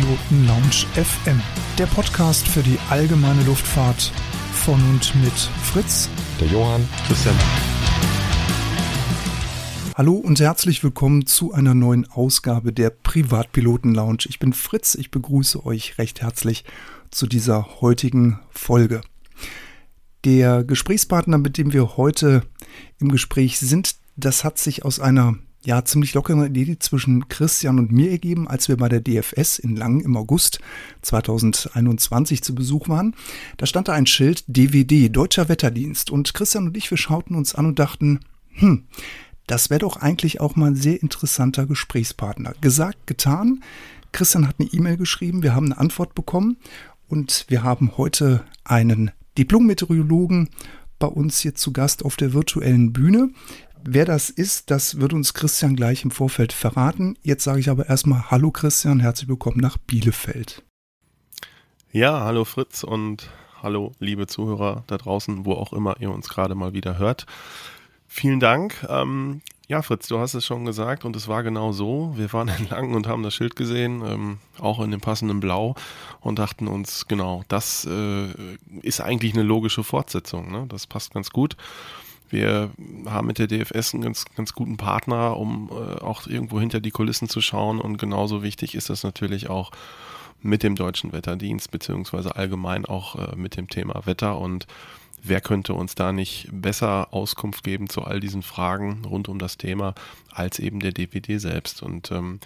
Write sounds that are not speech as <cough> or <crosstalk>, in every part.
Privatpiloten Lounge FM, der Podcast für die allgemeine Luftfahrt von und mit Fritz, der Johann, Christian. Hallo und herzlich willkommen zu einer neuen Ausgabe der Privatpiloten Lounge. Ich bin Fritz, ich begrüße euch recht herzlich zu dieser heutigen Folge. Der Gesprächspartner, mit dem wir heute im Gespräch sind, das hat sich aus einer ja, ziemlich lockere Idee zwischen Christian und mir ergeben, als wir bei der DFS in Langen im August 2021 zu Besuch waren. Da stand da ein Schild DWD, Deutscher Wetterdienst. Und Christian und ich, wir schauten uns an und dachten, hm, das wäre doch eigentlich auch mal ein sehr interessanter Gesprächspartner. Gesagt, getan. Christian hat eine E-Mail geschrieben, wir haben eine Antwort bekommen und wir haben heute einen Diplom-Meteorologen bei uns hier zu Gast auf der virtuellen Bühne. Wer das ist, das wird uns Christian gleich im Vorfeld verraten. Jetzt sage ich aber erstmal Hallo Christian, herzlich willkommen nach Bielefeld. Ja, hallo Fritz und hallo liebe Zuhörer da draußen, wo auch immer ihr uns gerade mal wieder hört. Vielen Dank. Ähm, ja, Fritz, du hast es schon gesagt und es war genau so. Wir waren in Langen und haben das Schild gesehen, ähm, auch in dem passenden Blau und dachten uns, genau, das äh, ist eigentlich eine logische Fortsetzung. Ne? Das passt ganz gut. Wir haben mit der DFS einen ganz, ganz guten Partner, um äh, auch irgendwo hinter die Kulissen zu schauen. Und genauso wichtig ist das natürlich auch mit dem Deutschen Wetterdienst, beziehungsweise allgemein auch äh, mit dem Thema Wetter. Und wer könnte uns da nicht besser Auskunft geben zu all diesen Fragen rund um das Thema als eben der DPD selbst? Und ähm,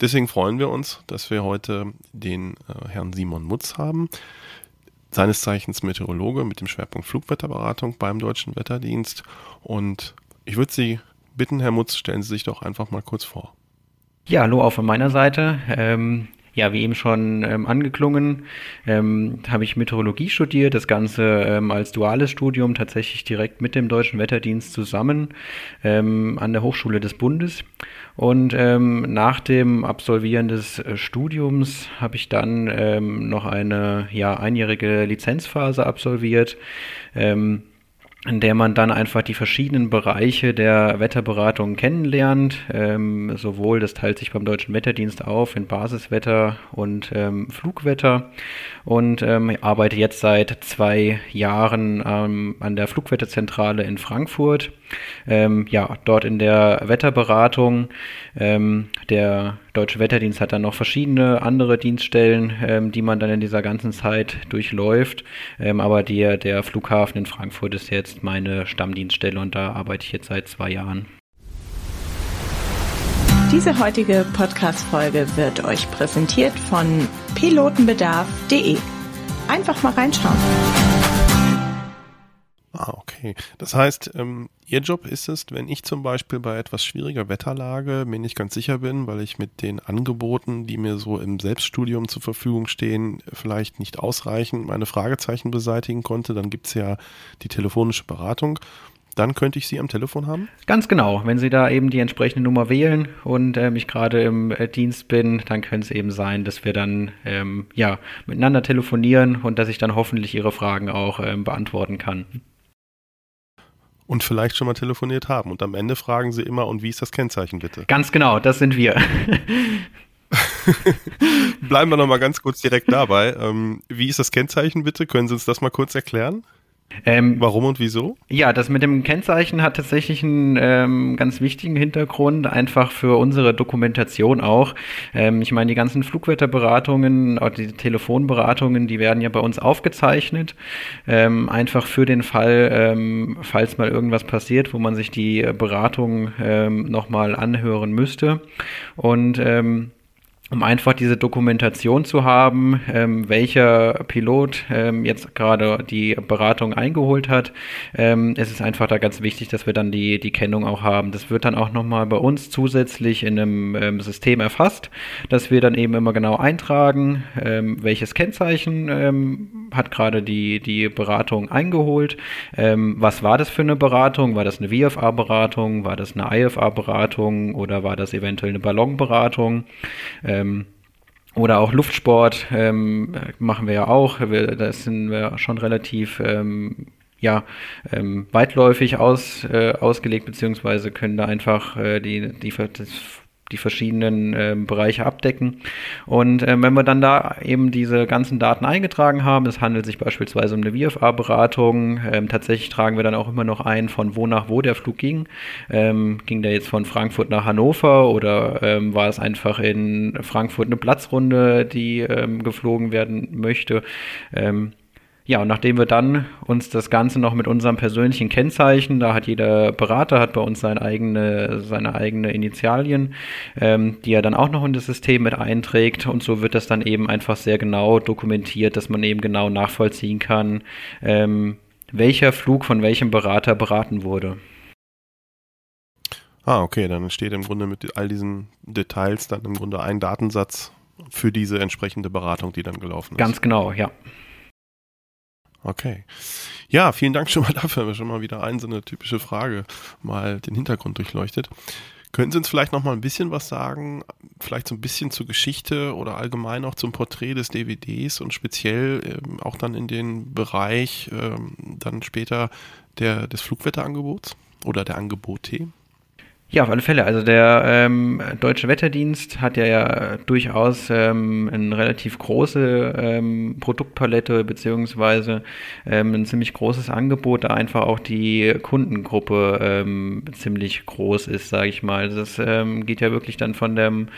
deswegen freuen wir uns, dass wir heute den äh, Herrn Simon Mutz haben seines Zeichens Meteorologe mit dem Schwerpunkt Flugwetterberatung beim Deutschen Wetterdienst. Und ich würde Sie bitten, Herr Mutz, stellen Sie sich doch einfach mal kurz vor. Ja, hallo auch von meiner Seite. Ähm, ja, wie eben schon ähm, angeklungen, ähm, habe ich Meteorologie studiert, das Ganze ähm, als duales Studium tatsächlich direkt mit dem Deutschen Wetterdienst zusammen ähm, an der Hochschule des Bundes. Und ähm, nach dem Absolvieren des äh, Studiums habe ich dann ähm, noch eine ja, einjährige Lizenzphase absolviert. Ähm, in der man dann einfach die verschiedenen Bereiche der Wetterberatung kennenlernt. Ähm, sowohl, das teilt sich beim Deutschen Wetterdienst auf in Basiswetter und ähm, Flugwetter. Und ähm, ich arbeite jetzt seit zwei Jahren ähm, an der Flugwetterzentrale in Frankfurt. Ähm, ja, dort in der Wetterberatung. Ähm, der Deutsche Wetterdienst hat dann noch verschiedene andere Dienststellen, ähm, die man dann in dieser ganzen Zeit durchläuft. Ähm, aber der, der Flughafen in Frankfurt ist jetzt meine Stammdienststelle und da arbeite ich jetzt seit zwei Jahren. Diese heutige Podcast-Folge wird euch präsentiert von pilotenbedarf.de. Einfach mal reinschauen. Ah, okay. Das heißt, ähm, Ihr Job ist es, wenn ich zum Beispiel bei etwas schwieriger Wetterlage mir nicht ganz sicher bin, weil ich mit den Angeboten, die mir so im Selbststudium zur Verfügung stehen, vielleicht nicht ausreichend meine Fragezeichen beseitigen konnte, dann gibt es ja die telefonische Beratung. Dann könnte ich Sie am Telefon haben? Ganz genau. Wenn Sie da eben die entsprechende Nummer wählen und ähm, ich gerade im äh, Dienst bin, dann könnte es eben sein, dass wir dann ähm, ja miteinander telefonieren und dass ich dann hoffentlich Ihre Fragen auch ähm, beantworten kann und vielleicht schon mal telefoniert haben. Und am Ende fragen sie immer, und wie ist das Kennzeichen bitte? Ganz genau, das sind wir. <laughs> Bleiben wir noch mal ganz kurz direkt dabei. Ähm, wie ist das Kennzeichen bitte? Können Sie uns das mal kurz erklären? Ähm, Warum und wieso? Ja, das mit dem Kennzeichen hat tatsächlich einen ähm, ganz wichtigen Hintergrund, einfach für unsere Dokumentation auch. Ähm, ich meine, die ganzen Flugwetterberatungen, auch die Telefonberatungen, die werden ja bei uns aufgezeichnet, ähm, einfach für den Fall, ähm, falls mal irgendwas passiert, wo man sich die Beratung ähm, nochmal anhören müsste. Und ähm, um einfach diese Dokumentation zu haben, ähm, welcher Pilot ähm, jetzt gerade die Beratung eingeholt hat. Ähm, es ist einfach da ganz wichtig, dass wir dann die, die Kennung auch haben. Das wird dann auch nochmal bei uns zusätzlich in einem ähm, System erfasst, dass wir dann eben immer genau eintragen, ähm, welches Kennzeichen ähm, hat gerade die, die Beratung eingeholt. was war das für eine Beratung? War das eine VFA-Beratung? War das eine IFA-Beratung? Oder war das eventuell eine Ballonberatung? Ähm, oder auch Luftsport ähm, machen wir ja auch. Wir, da sind wir schon relativ ähm, ja, ähm, weitläufig aus, äh, ausgelegt, beziehungsweise können da einfach äh, die, die, das die verschiedenen äh, Bereiche abdecken. Und äh, wenn wir dann da eben diese ganzen Daten eingetragen haben, es handelt sich beispielsweise um eine VFA-Beratung, ähm, tatsächlich tragen wir dann auch immer noch ein, von wo nach wo der Flug ging. Ähm, ging der jetzt von Frankfurt nach Hannover oder ähm, war es einfach in Frankfurt eine Platzrunde, die ähm, geflogen werden möchte? Ja, und nachdem wir dann uns das Ganze noch mit unserem persönlichen Kennzeichen, da hat jeder Berater, hat bei uns seine eigene, seine eigene Initialien, ähm, die er dann auch noch in das System mit einträgt und so wird das dann eben einfach sehr genau dokumentiert, dass man eben genau nachvollziehen kann, ähm, welcher Flug von welchem Berater beraten wurde. Ah, okay, dann steht im Grunde mit all diesen Details dann im Grunde ein Datensatz für diese entsprechende Beratung, die dann gelaufen ist. Ganz genau, ja. Okay. Ja, vielen Dank schon mal dafür. Haben wir schon mal wieder ein, so eine typische Frage mal den Hintergrund durchleuchtet. Können Sie uns vielleicht noch mal ein bisschen was sagen, vielleicht so ein bisschen zur Geschichte oder allgemein auch zum Porträt des DVDs und speziell ähm, auch dann in den Bereich ähm, dann später der, des Flugwetterangebots oder der Angebote? Ja, auf alle Fälle. Also der ähm, Deutsche Wetterdienst hat ja, ja durchaus ähm, eine relativ große ähm, Produktpalette beziehungsweise ähm, ein ziemlich großes Angebot, da einfach auch die Kundengruppe ähm, ziemlich groß ist, sage ich mal. Das ähm, geht ja wirklich dann von dem,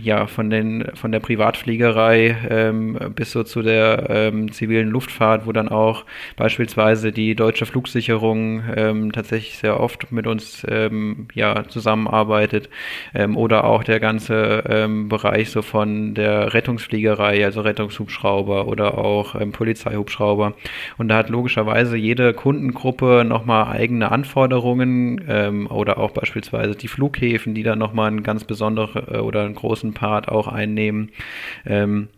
ja, von den, von der Privatfliegerei bis so zu der zivilen Luftfahrt, wo dann auch beispielsweise die deutsche Flugsicherung tatsächlich sehr oft mit uns ähm, ja, zusammenarbeitet ähm, oder auch der ganze ähm, Bereich so von der Rettungsfliegerei, also Rettungshubschrauber oder auch ähm, Polizeihubschrauber. Und da hat logischerweise jede Kundengruppe nochmal eigene Anforderungen ähm, oder auch beispielsweise die Flughäfen, die da nochmal einen ganz besonderen äh, oder einen großen Part auch einnehmen. Ähm,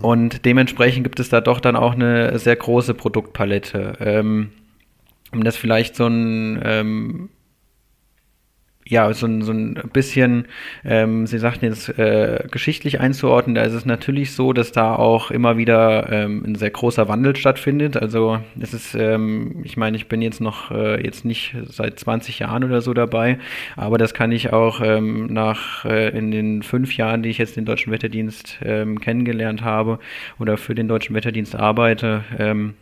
und dementsprechend gibt es da doch dann auch eine sehr große Produktpalette. Ähm, um das vielleicht so ein ähm, ja, so, ein so ein bisschen, ähm, Sie sagten jetzt, äh, geschichtlich einzuordnen, da ist es natürlich so, dass da auch immer wieder ähm, ein sehr großer Wandel stattfindet. Also es ist, ähm, ich meine, ich bin jetzt noch äh, jetzt nicht seit 20 Jahren oder so dabei, aber das kann ich auch ähm, nach äh, in den fünf Jahren, die ich jetzt den Deutschen Wetterdienst ähm, kennengelernt habe oder für den Deutschen Wetterdienst arbeite, ähm,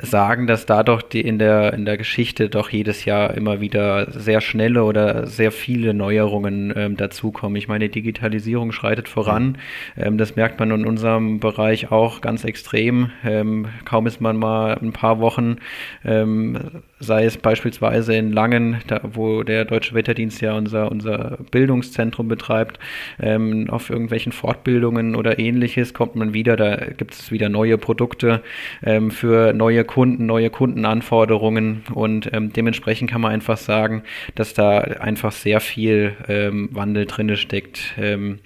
sagen, dass da doch die in der, in der Geschichte doch jedes Jahr immer wieder sehr schnelle oder sehr viele Neuerungen ähm, dazukommen. Ich meine, Digitalisierung schreitet voran. Ähm, das merkt man in unserem Bereich auch ganz extrem. Ähm, kaum ist man mal ein paar Wochen, ähm, sei es beispielsweise in Langen, da, wo der Deutsche Wetterdienst ja unser, unser Bildungszentrum betreibt, ähm, auf irgendwelchen Fortbildungen oder ähnliches kommt man wieder, da gibt es wieder neue Produkte ähm, für neue neue Kunden, neue Kundenanforderungen und ähm, dementsprechend kann man einfach sagen, dass da einfach sehr viel ähm, Wandel drin steckt. Ähm,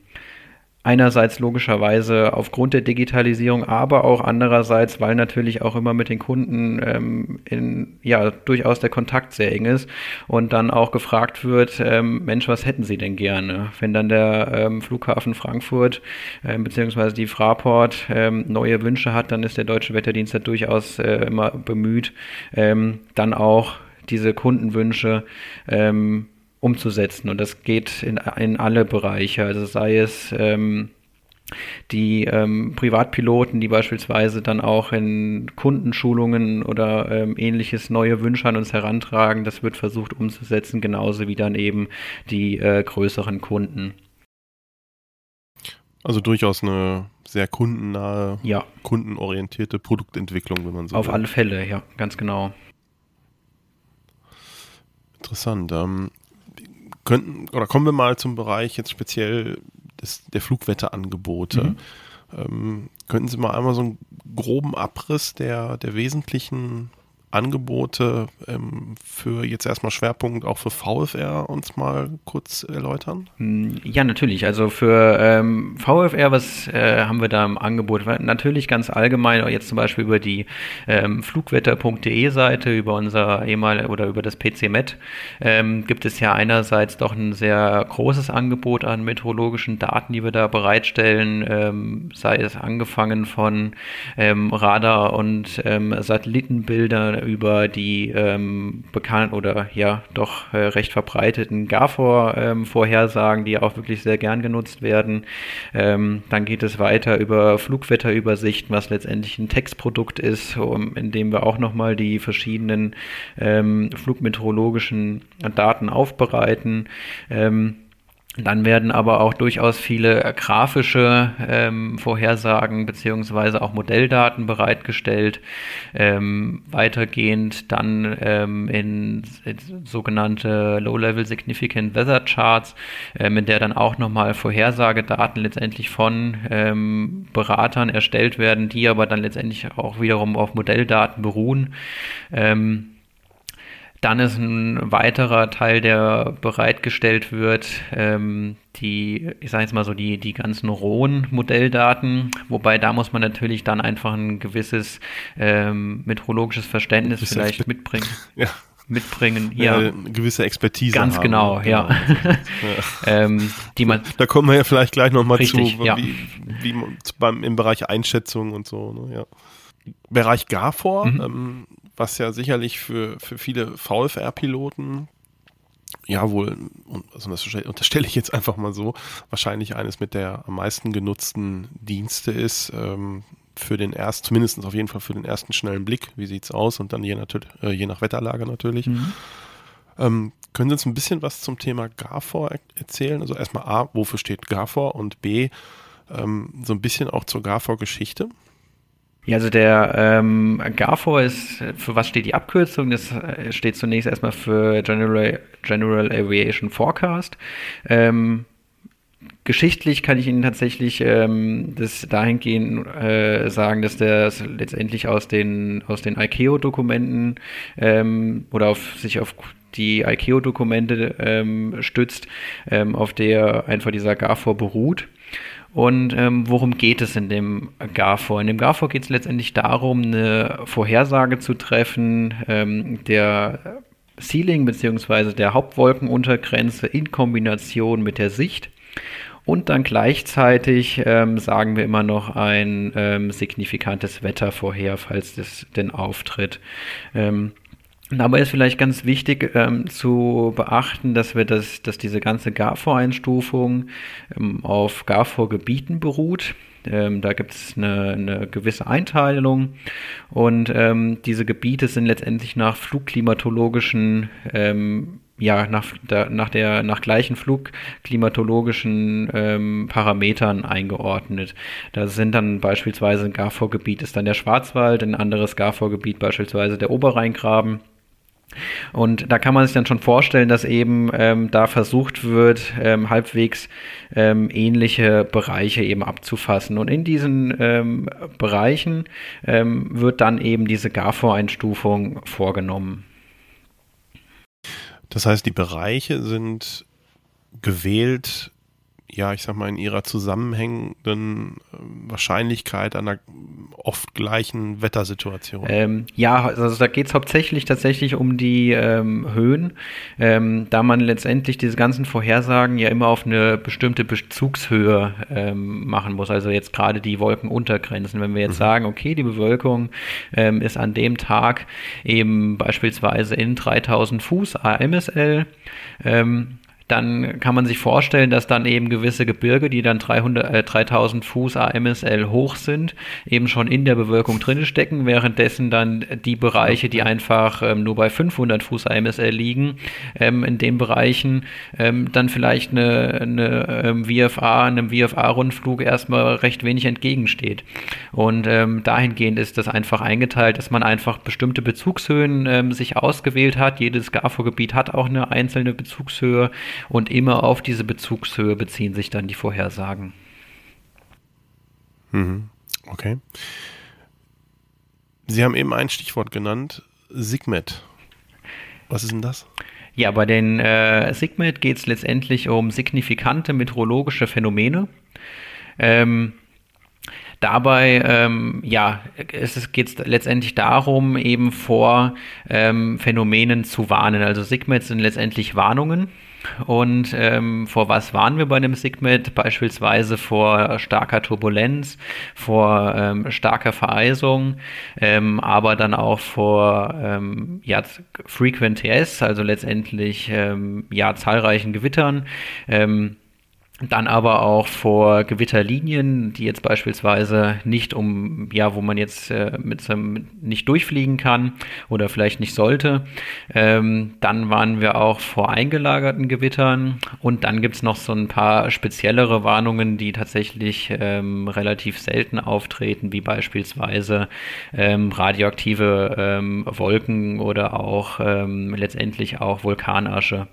Einerseits logischerweise aufgrund der Digitalisierung, aber auch andererseits, weil natürlich auch immer mit den Kunden ähm, in, ja, durchaus der Kontakt sehr eng ist und dann auch gefragt wird, ähm, Mensch, was hätten Sie denn gerne? Wenn dann der ähm, Flughafen Frankfurt ähm, beziehungsweise die Fraport ähm, neue Wünsche hat, dann ist der Deutsche Wetterdienst da durchaus äh, immer bemüht, ähm, dann auch diese Kundenwünsche ähm, umzusetzen. Und das geht in, in alle Bereiche. Also sei es ähm, die ähm, Privatpiloten, die beispielsweise dann auch in Kundenschulungen oder ähm, ähnliches neue Wünsche an uns herantragen, das wird versucht umzusetzen, genauso wie dann eben die äh, größeren Kunden. Also durchaus eine sehr kundennahe, ja. kundenorientierte Produktentwicklung, wenn man so Auf will. alle Fälle, ja, ganz genau. Interessant. Ähm, könnten, oder kommen wir mal zum Bereich jetzt speziell des, der Flugwetterangebote. Mhm. Ähm, könnten Sie mal einmal so einen groben Abriss der, der wesentlichen Angebote ähm, für jetzt erstmal Schwerpunkt auch für VFR uns mal kurz erläutern? Hm, ja, natürlich. Also für ähm, VFR, was äh, haben wir da im Angebot? Natürlich ganz allgemein, jetzt zum Beispiel über die ähm, flugwetter.de Seite, über unser ehemal oder über das PC-Met, ähm, gibt es ja einerseits doch ein sehr großes Angebot an meteorologischen Daten, die wir da bereitstellen, ähm, sei es angefangen von ähm, Radar- und Satellitenbildern über die ähm, bekannten oder ja doch äh, recht verbreiteten GAFOR-Vorhersagen, ähm, die auch wirklich sehr gern genutzt werden. Ähm, dann geht es weiter über Flugwetterübersichten, was letztendlich ein Textprodukt ist, um, in dem wir auch nochmal die verschiedenen ähm, flugmeteorologischen Daten aufbereiten. Ähm, dann werden aber auch durchaus viele grafische ähm, Vorhersagen beziehungsweise auch Modelldaten bereitgestellt. Ähm, weitergehend dann ähm, in, in, sogenannte Low-Level Significant Weather Charts, ähm, in der dann auch nochmal Vorhersagedaten letztendlich von ähm, Beratern erstellt werden, die aber dann letztendlich auch wiederum auf Modelldaten beruhen. Ähm, dann ist ein weiterer Teil, der bereitgestellt wird, ähm, die, ich sage jetzt mal so, die, die ganzen rohen Modelldaten, wobei da muss man natürlich dann einfach ein gewisses ähm, meteorologisches Verständnis vielleicht mitbringen. <laughs> Ja mitbringen. Ja, ja, eine gewisse Expertise. Ganz haben. genau, ja. <laughs> ja. ähm, die man, da kommen wir ja vielleicht gleich nochmal zu, ja. wie, wie beim, im Bereich Einschätzung und so. Ne? Ja. Bereich GAFOR, mhm. ähm, was ja sicherlich für, für viele VFR-Piloten ja wohl, also das unterstelle ich jetzt einfach mal so, wahrscheinlich eines mit der am meisten genutzten Dienste ist, ähm, für den ersten, zumindest auf jeden Fall für den ersten schnellen Blick, wie sieht es aus und dann je, äh, je nach Wetterlage natürlich. Mhm. Ähm, können Sie uns ein bisschen was zum Thema GAFOR erzählen? Also erstmal A, wofür steht GAFOR und B, ähm, so ein bisschen auch zur GAFOR-Geschichte? Ja, also der ähm, GAFOR ist, für was steht die Abkürzung? Das äh, steht zunächst erstmal für General, General Aviation Forecast. Ähm, geschichtlich kann ich Ihnen tatsächlich ähm, das dahingehend äh, sagen, dass das letztendlich aus den, aus den ICAO-Dokumenten ähm, oder auf, sich auf die ICAO-Dokumente ähm, stützt, ähm, auf der einfach dieser GAFOR beruht. Und ähm, worum geht es in dem GAFOR? In dem GAFOR geht es letztendlich darum, eine Vorhersage zu treffen ähm, der Ceiling bzw. der Hauptwolkenuntergrenze in Kombination mit der Sicht und dann gleichzeitig ähm, sagen wir immer noch ein ähm, signifikantes Wetter vorher, falls das denn auftritt. Dabei ist vielleicht ganz wichtig ähm, zu beachten, dass wir das, dass diese ganze GAFOR-Einstufung ähm, auf GAFOR-Gebieten beruht. Ähm, da gibt es eine, eine, gewisse Einteilung und ähm, diese Gebiete sind letztendlich nach flugklimatologischen ähm, ja, nach, der, nach, der, nach gleichen flugklimatologischen ähm, Parametern eingeordnet. Da sind dann beispielsweise ein GAFOR-Gebiet ist dann der Schwarzwald, ein anderes GAFOR-Gebiet beispielsweise der Oberrheingraben. Und da kann man sich dann schon vorstellen, dass eben ähm, da versucht wird, ähm, halbwegs ähm, ähnliche Bereiche eben abzufassen. Und in diesen ähm, Bereichen ähm, wird dann eben diese GAFOR-Einstufung vorgenommen. Das heißt, die Bereiche sind gewählt ja, ich sag mal, in ihrer zusammenhängenden ähm, Wahrscheinlichkeit einer oft gleichen Wettersituation? Ähm, ja, also da geht es hauptsächlich tatsächlich um die ähm, Höhen, ähm, da man letztendlich diese ganzen Vorhersagen ja immer auf eine bestimmte Bezugshöhe ähm, machen muss. Also jetzt gerade die Wolkenuntergrenzen. Wenn wir jetzt mhm. sagen, okay, die Bewölkung ähm, ist an dem Tag eben beispielsweise in 3000 Fuß AMSL, ähm, dann kann man sich vorstellen, dass dann eben gewisse Gebirge, die dann 300, äh, 3000 Fuß AMSL hoch sind, eben schon in der Bewölkung drin stecken, währenddessen dann die Bereiche, die einfach ähm, nur bei 500 Fuß AMSL liegen, ähm, in den Bereichen ähm, dann vielleicht eine, eine ähm, VFA, einem VFA-Rundflug erstmal recht wenig entgegensteht. Und ähm, dahingehend ist das einfach eingeteilt, dass man einfach bestimmte Bezugshöhen ähm, sich ausgewählt hat. Jedes GAFO-Gebiet hat auch eine einzelne Bezugshöhe und immer auf diese Bezugshöhe beziehen sich dann die Vorhersagen. Mhm. Okay. Sie haben eben ein Stichwort genannt, SIGMET. Was ist denn das? Ja, bei den äh, SIGMET geht es letztendlich um signifikante meteorologische Phänomene. Ähm, Dabei, ähm, ja, es geht letztendlich darum, eben vor ähm, Phänomenen zu warnen. Also Sigmets sind letztendlich Warnungen. Und ähm, vor was waren wir bei einem SIGMET? Beispielsweise vor starker Turbulenz, vor ähm, starker Vereisung, ähm, aber dann auch vor ähm, ja, Frequent TS, also letztendlich ähm, ja, zahlreichen Gewittern. Dann aber auch vor Gewitterlinien, die jetzt beispielsweise nicht um, ja, wo man jetzt äh, mit, mit nicht durchfliegen kann oder vielleicht nicht sollte. Ähm, dann waren wir auch vor eingelagerten Gewittern und dann gibt's noch so ein paar speziellere Warnungen, die tatsächlich ähm, relativ selten auftreten, wie beispielsweise ähm, radioaktive ähm, Wolken oder auch ähm, letztendlich auch Vulkanasche.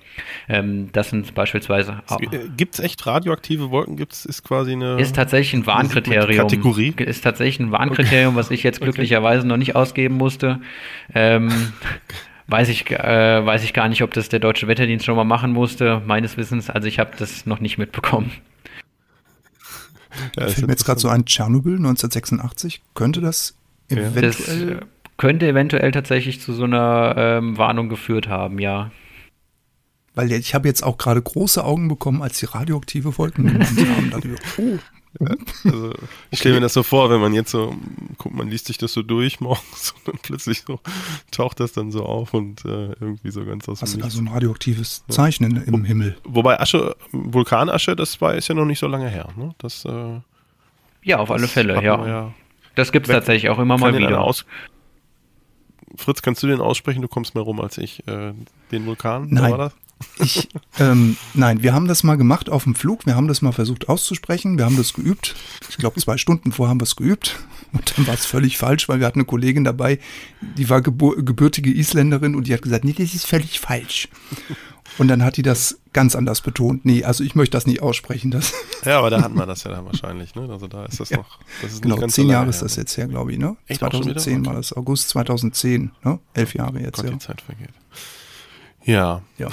Ähm, das sind beispielsweise. Gibt's echt radioaktive Wolken gibt es, ist quasi eine. Ist tatsächlich ein Warnkriterium. Kategorie. Ist tatsächlich ein Warnkriterium, was ich jetzt glücklicherweise okay. noch nicht ausgeben musste. Ähm, <laughs> weiß ich, äh, weiß ich gar nicht, ob das der Deutsche Wetterdienst schon mal machen musste. Meines Wissens, also ich habe das noch nicht mitbekommen. Ja, fällt mir jetzt gerade so ein Tschernobyl 1986. Könnte das eventuell. Das könnte eventuell tatsächlich zu so einer ähm, Warnung geführt haben, ja. Weil ich habe jetzt auch gerade große Augen bekommen, als die radioaktive Wolken haben. Da oh. Ja, also ich okay. stelle mir das so vor, wenn man jetzt so, guckt, man liest sich das so durch <laughs> morgens und dann plötzlich so taucht das dann so auf und äh, irgendwie so ganz aus dem Also da so ein radioaktives Zeichen ja. im Wo, Himmel. Wobei Asche, Vulkanasche, das war ist ja noch nicht so lange her. Ne? Das, äh, ja, auf alle Fälle, ja. ja. Das gibt es tatsächlich auch immer mal wieder. Aus Fritz, kannst du den aussprechen? Du kommst mehr rum als ich. Äh, den Vulkan? Nein. Ich, ähm, nein, wir haben das mal gemacht auf dem Flug. Wir haben das mal versucht auszusprechen. Wir haben das geübt. Ich glaube, zwei Stunden vorher haben wir es geübt. Und dann war es völlig falsch, weil wir hatten eine Kollegin dabei, die war gebürtige Isländerin und die hat gesagt, nee, das ist völlig falsch. Und dann hat die das ganz anders betont. Nee, also ich möchte das nicht aussprechen. Das ja, aber da hatten wir das ja dann wahrscheinlich. Ne? Also da ist das ja. noch. Das ist genau, zehn Jahre ist das jetzt her, glaube ich. Ne? Echt 2010 war das, August 2010. Ne? Elf Jahre jetzt. Gott, ja. die Zeit vergeht. Ja. Ja.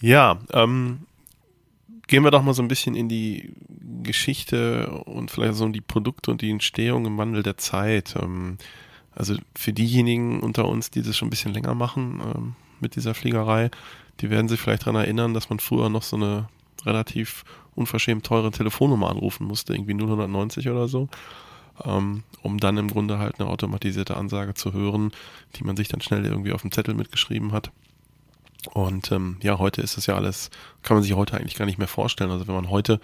Ja, ähm, gehen wir doch mal so ein bisschen in die Geschichte und vielleicht so in die Produkte und die Entstehung im Wandel der Zeit. Ähm, also für diejenigen unter uns, die das schon ein bisschen länger machen ähm, mit dieser Fliegerei, die werden sich vielleicht daran erinnern, dass man früher noch so eine relativ unverschämt teure Telefonnummer anrufen musste, irgendwie 090 oder so, ähm, um dann im Grunde halt eine automatisierte Ansage zu hören, die man sich dann schnell irgendwie auf dem Zettel mitgeschrieben hat. Und ähm, ja, heute ist das ja alles, kann man sich heute eigentlich gar nicht mehr vorstellen. Also wenn man heute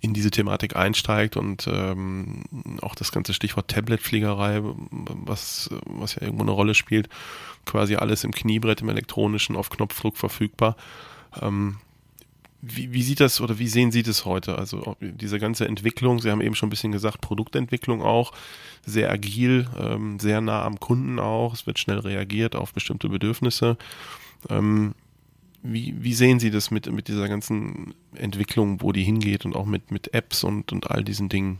in diese Thematik einsteigt und ähm, auch das ganze Stichwort Tabletfliegerei, was, was ja irgendwo eine Rolle spielt, quasi alles im Kniebrett, im elektronischen, auf Knopfdruck verfügbar. Ähm, wie, wie, sieht das oder wie sehen Sie das heute? Also diese ganze Entwicklung, Sie haben eben schon ein bisschen gesagt, Produktentwicklung auch, sehr agil, ähm, sehr nah am Kunden auch, es wird schnell reagiert auf bestimmte Bedürfnisse. Ähm, wie, wie sehen Sie das mit, mit dieser ganzen Entwicklung, wo die hingeht und auch mit, mit Apps und, und all diesen Dingen?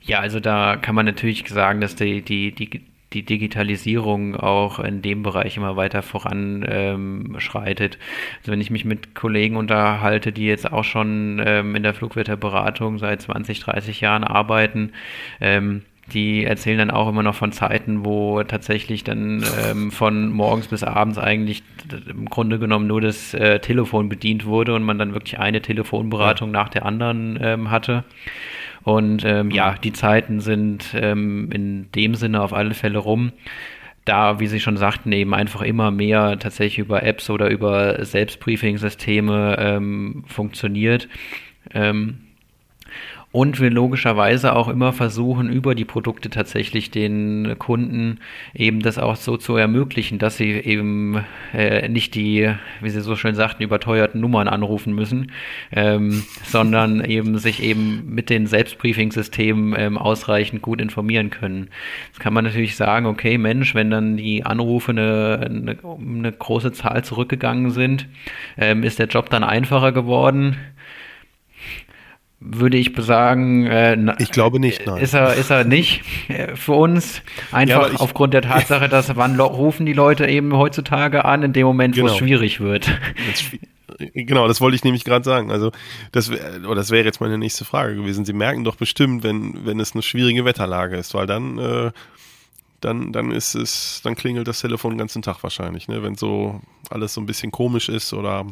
Ja, also da kann man natürlich sagen, dass die, die, die, die Digitalisierung auch in dem Bereich immer weiter voranschreitet. Ähm, also wenn ich mich mit Kollegen unterhalte, die jetzt auch schon ähm, in der Flugwetterberatung seit 20, 30 Jahren arbeiten, ähm, die erzählen dann auch immer noch von Zeiten, wo tatsächlich dann ähm, von morgens bis abends eigentlich im Grunde genommen nur das äh, Telefon bedient wurde und man dann wirklich eine Telefonberatung nach der anderen ähm, hatte. Und ähm, ja, die Zeiten sind ähm, in dem Sinne auf alle Fälle rum. Da, wie Sie schon sagten, eben einfach immer mehr tatsächlich über Apps oder über Selbstbriefing-Systeme ähm, funktioniert. Ähm, und wir logischerweise auch immer versuchen, über die Produkte tatsächlich den Kunden eben das auch so zu ermöglichen, dass sie eben äh, nicht die, wie Sie so schön sagten, überteuerten Nummern anrufen müssen, ähm, <laughs> sondern eben sich eben mit den Selbstbriefing-Systemen ähm, ausreichend gut informieren können. Jetzt kann man natürlich sagen, okay, Mensch, wenn dann die Anrufe eine, eine, eine große Zahl zurückgegangen sind, ähm, ist der Job dann einfacher geworden würde ich sagen, äh, ich glaube nicht, nein. Ist er, ist er nicht äh, für uns. Einfach ja, ich, aufgrund der Tatsache, dass wann rufen die Leute eben heutzutage an, in dem Moment, genau. wo es genau. schwierig wird. Genau, das wollte ich nämlich gerade sagen. Also, das, oder das wäre jetzt meine nächste Frage gewesen. Sie merken doch bestimmt, wenn, wenn es eine schwierige Wetterlage ist, weil dann, äh, dann, dann ist es, dann klingelt das Telefon den ganzen Tag wahrscheinlich, ne? Wenn so alles so ein bisschen komisch ist oder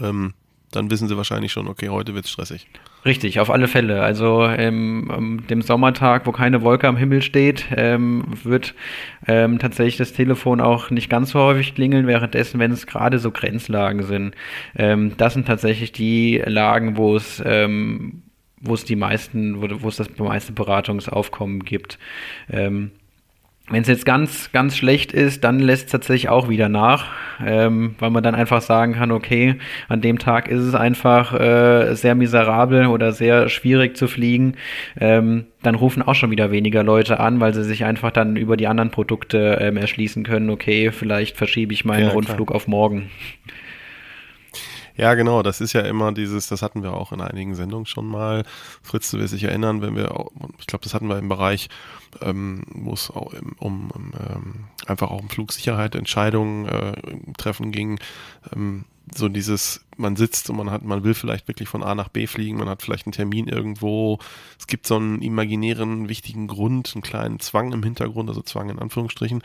ähm, dann wissen sie wahrscheinlich schon, okay, heute wird es stressig. Richtig, auf alle Fälle. Also ähm, am dem Sommertag, wo keine Wolke am Himmel steht, ähm, wird ähm, tatsächlich das Telefon auch nicht ganz so häufig klingeln, währenddessen, wenn es gerade so Grenzlagen sind. Ähm, das sind tatsächlich die Lagen, wo es ähm, wo es die meisten, wo es das meiste Beratungsaufkommen gibt. Ähm, wenn es jetzt ganz, ganz schlecht ist, dann lässt es tatsächlich auch wieder nach, ähm, weil man dann einfach sagen kann, okay, an dem Tag ist es einfach äh, sehr miserabel oder sehr schwierig zu fliegen. Ähm, dann rufen auch schon wieder weniger Leute an, weil sie sich einfach dann über die anderen Produkte ähm, erschließen können, okay, vielleicht verschiebe ich meinen ja, Rundflug auf morgen. Ja, genau, das ist ja immer dieses, das hatten wir auch in einigen Sendungen schon mal. Fritz, du wirst dich erinnern, wenn wir, ich glaube, das hatten wir im Bereich, ähm, wo es auch um, um ähm, einfach auch um Flugsicherheit Entscheidungen äh, treffen ging. Ähm, so dieses, man sitzt und man hat, man will vielleicht wirklich von A nach B fliegen, man hat vielleicht einen Termin irgendwo, es gibt so einen imaginären, wichtigen Grund, einen kleinen Zwang im Hintergrund, also Zwang in Anführungsstrichen.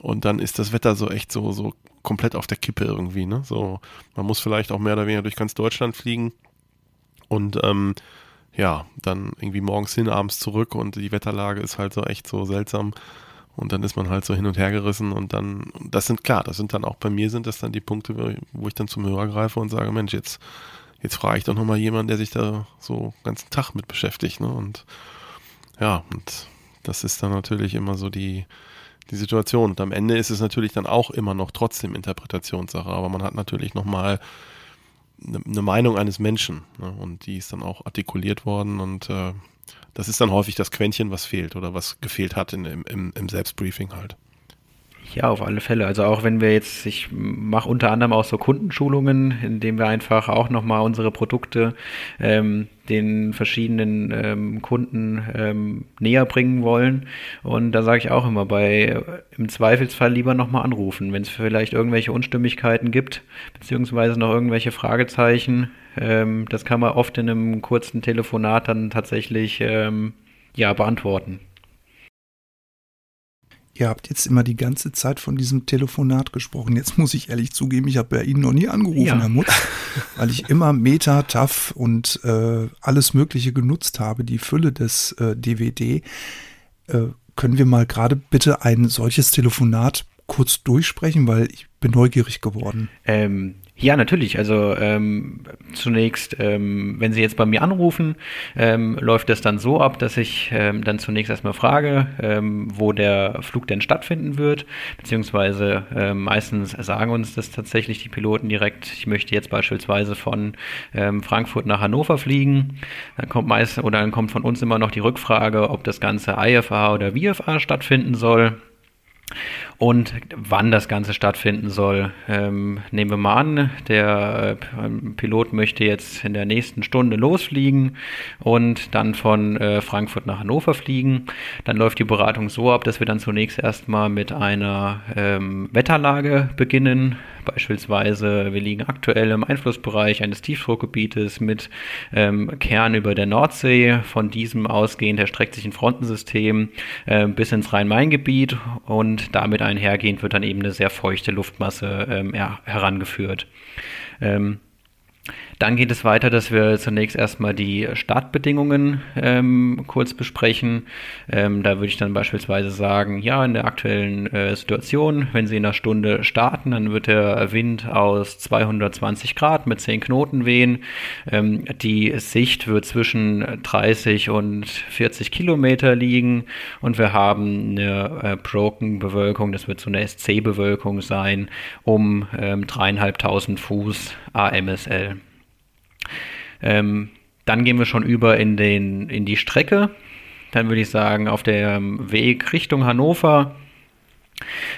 Und dann ist das Wetter so echt so, so komplett auf der Kippe irgendwie, ne? So, man muss vielleicht auch mehr oder weniger durch ganz Deutschland fliegen und ähm, ja, dann irgendwie morgens hin, abends zurück und die Wetterlage ist halt so echt so seltsam. Und dann ist man halt so hin und her gerissen und dann, das sind klar, das sind dann auch bei mir sind das dann die Punkte, wo ich dann zum Hörer greife und sage, Mensch, jetzt, jetzt frage ich doch nochmal jemanden, der sich da so den ganzen Tag mit beschäftigt, ne? Und ja, und das ist dann natürlich immer so die, die Situation. Und am Ende ist es natürlich dann auch immer noch trotzdem Interpretationssache, aber man hat natürlich nochmal eine, eine Meinung eines Menschen ne? und die ist dann auch artikuliert worden und äh, das ist dann häufig das Quäntchen, was fehlt oder was gefehlt hat in, im, im Selbstbriefing halt. Ja, auf alle Fälle. Also auch wenn wir jetzt, ich mache unter anderem auch so Kundenschulungen, indem wir einfach auch nochmal unsere Produkte ähm, den verschiedenen ähm, Kunden ähm, näher bringen wollen. Und da sage ich auch immer, bei im Zweifelsfall lieber nochmal anrufen, wenn es vielleicht irgendwelche Unstimmigkeiten gibt, beziehungsweise noch irgendwelche Fragezeichen. Ähm, das kann man oft in einem kurzen Telefonat dann tatsächlich ähm, ja, beantworten. Ihr habt jetzt immer die ganze Zeit von diesem Telefonat gesprochen. Jetzt muss ich ehrlich zugeben, ich habe bei Ihnen noch nie angerufen, ja. Herr Mutz, weil ich immer Meta, TAF und äh, alles Mögliche genutzt habe, die Fülle des äh, DVD. Äh, können wir mal gerade bitte ein solches Telefonat kurz durchsprechen, weil ich bin neugierig geworden. Ähm, ja, natürlich. Also ähm, zunächst, ähm, wenn Sie jetzt bei mir anrufen, ähm, läuft das dann so ab, dass ich ähm, dann zunächst erstmal frage, ähm, wo der Flug denn stattfinden wird, beziehungsweise ähm, meistens sagen uns das tatsächlich die Piloten direkt, ich möchte jetzt beispielsweise von ähm, Frankfurt nach Hannover fliegen. Dann kommt meist oder dann kommt von uns immer noch die Rückfrage, ob das Ganze IFA oder VFA stattfinden soll. Und wann das Ganze stattfinden soll, ähm, nehmen wir mal an, der äh, Pilot möchte jetzt in der nächsten Stunde losfliegen und dann von äh, Frankfurt nach Hannover fliegen. Dann läuft die Beratung so ab, dass wir dann zunächst erstmal mit einer ähm, Wetterlage beginnen. Beispielsweise, wir liegen aktuell im Einflussbereich eines Tiefdruckgebietes mit ähm, Kern über der Nordsee. Von diesem ausgehend erstreckt sich ein Frontensystem äh, bis ins Rhein-Main-Gebiet und damit einhergehend wird dann eben eine sehr feuchte Luftmasse ähm, herangeführt. Ähm, dann geht es weiter, dass wir zunächst erstmal die Startbedingungen ähm, kurz besprechen. Ähm, da würde ich dann beispielsweise sagen, ja, in der aktuellen äh, Situation, wenn Sie in einer Stunde starten, dann wird der Wind aus 220 Grad mit 10 Knoten wehen. Ähm, die Sicht wird zwischen 30 und 40 Kilometer liegen und wir haben eine äh, Broken-Bewölkung, das wird so eine SC-Bewölkung sein, um ähm, dreieinhalbtausend Fuß AMSL. Ähm, dann gehen wir schon über in, den, in die Strecke. Dann würde ich sagen, auf dem Weg Richtung Hannover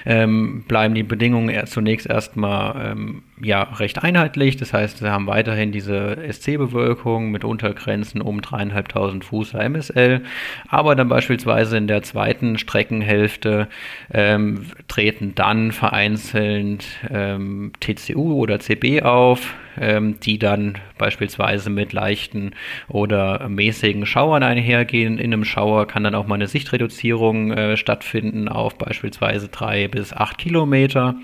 ähm, bleiben die Bedingungen zunächst erstmal ähm, ja recht einheitlich. Das heißt, wir haben weiterhin diese SC-Bewölkung mit Untergrenzen um dreieinhalbtausend Fuß MSL. Aber dann beispielsweise in der zweiten Streckenhälfte ähm, treten dann vereinzelt ähm, TCU oder CB auf, ähm, die dann beispielsweise mit leichten oder mäßigen Schauern einhergehen. In einem Schauer kann dann auch mal eine Sichtreduzierung äh, stattfinden auf beispielsweise drei bis acht Kilometer.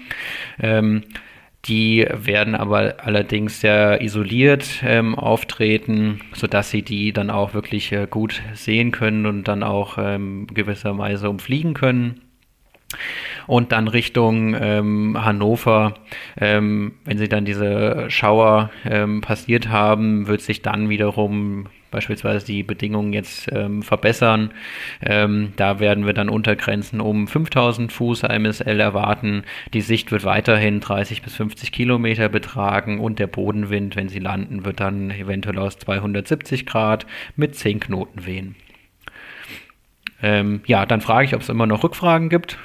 Die werden aber allerdings sehr isoliert ähm, auftreten, sodass sie die dann auch wirklich äh, gut sehen können und dann auch ähm, gewisserweise umfliegen können. Und dann Richtung ähm, Hannover, ähm, wenn sie dann diese Schauer ähm, passiert haben, wird sich dann wiederum beispielsweise die Bedingungen jetzt ähm, verbessern. Ähm, da werden wir dann Untergrenzen um 5000 Fuß MSL erwarten. Die Sicht wird weiterhin 30 bis 50 Kilometer betragen und der Bodenwind, wenn sie landen, wird dann eventuell aus 270 Grad mit 10 Knoten wehen. Ähm, ja, dann frage ich, ob es immer noch Rückfragen gibt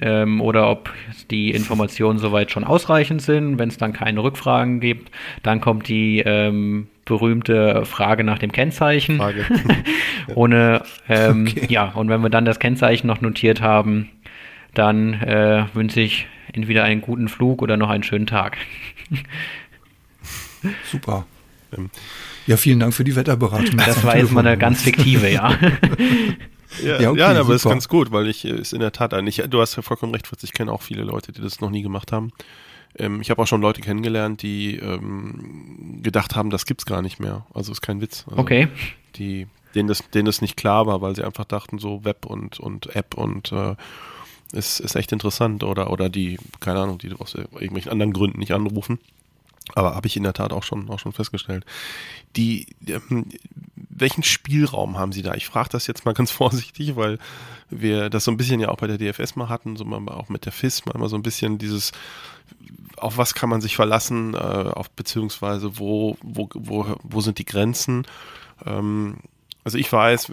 ähm, oder ob die Informationen soweit schon ausreichend sind. Wenn es dann keine Rückfragen gibt, dann kommt die ähm, berühmte Frage nach dem Kennzeichen. Frage. <laughs> Ohne, ähm, okay. ja, und wenn wir dann das Kennzeichen noch notiert haben, dann äh, wünsche ich entweder einen guten Flug oder noch einen schönen Tag. <laughs> Super. Ähm, ja, vielen Dank für die Wetterberatung. Das war jetzt mal eine ganz fiktive, ja. <laughs> Ja, ja, okay, ja aber super. ist ganz gut, weil ich ist in der Tat eigentlich, du hast ja vollkommen recht, Fritz, ich kenne auch viele Leute, die das noch nie gemacht haben. Ähm, ich habe auch schon Leute kennengelernt, die ähm, gedacht haben, das gibt's gar nicht mehr. Also ist kein Witz. Also okay. Die, denen das, denen das nicht klar war, weil sie einfach dachten, so Web und, und App und äh, ist, ist echt interessant. Oder, oder die, keine Ahnung, die aus irgendwelchen anderen Gründen nicht anrufen. Aber habe ich in der Tat auch schon, auch schon festgestellt. Die, ähm, welchen Spielraum haben Sie da? Ich frage das jetzt mal <laughs> ganz vorsichtig, weil wir das so ein bisschen ja auch bei der DFS mal hatten, so mal auch mit der FIS mal immer so ein bisschen dieses, auf was kann man sich verlassen, äh, auf beziehungsweise wo, wo, wo, wo sind die Grenzen? Ähm, also ich weiß,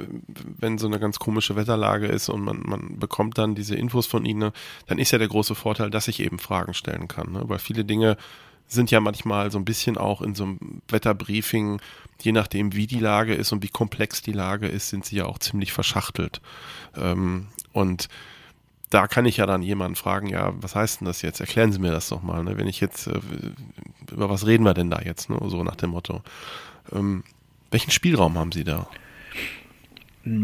wenn so eine ganz komische Wetterlage ist und man, man bekommt dann diese Infos von Ihnen, dann ist ja der große Vorteil, dass ich eben Fragen stellen kann. Ne? Weil viele Dinge sind ja manchmal so ein bisschen auch in so einem Wetterbriefing, je nachdem wie die Lage ist und wie komplex die Lage ist, sind sie ja auch ziemlich verschachtelt. Ähm, und da kann ich ja dann jemanden fragen, ja, was heißt denn das jetzt? Erklären Sie mir das doch mal. Ne? Wenn ich jetzt, äh, über was reden wir denn da jetzt? Ne? So nach dem Motto. Ähm, welchen Spielraum haben Sie da?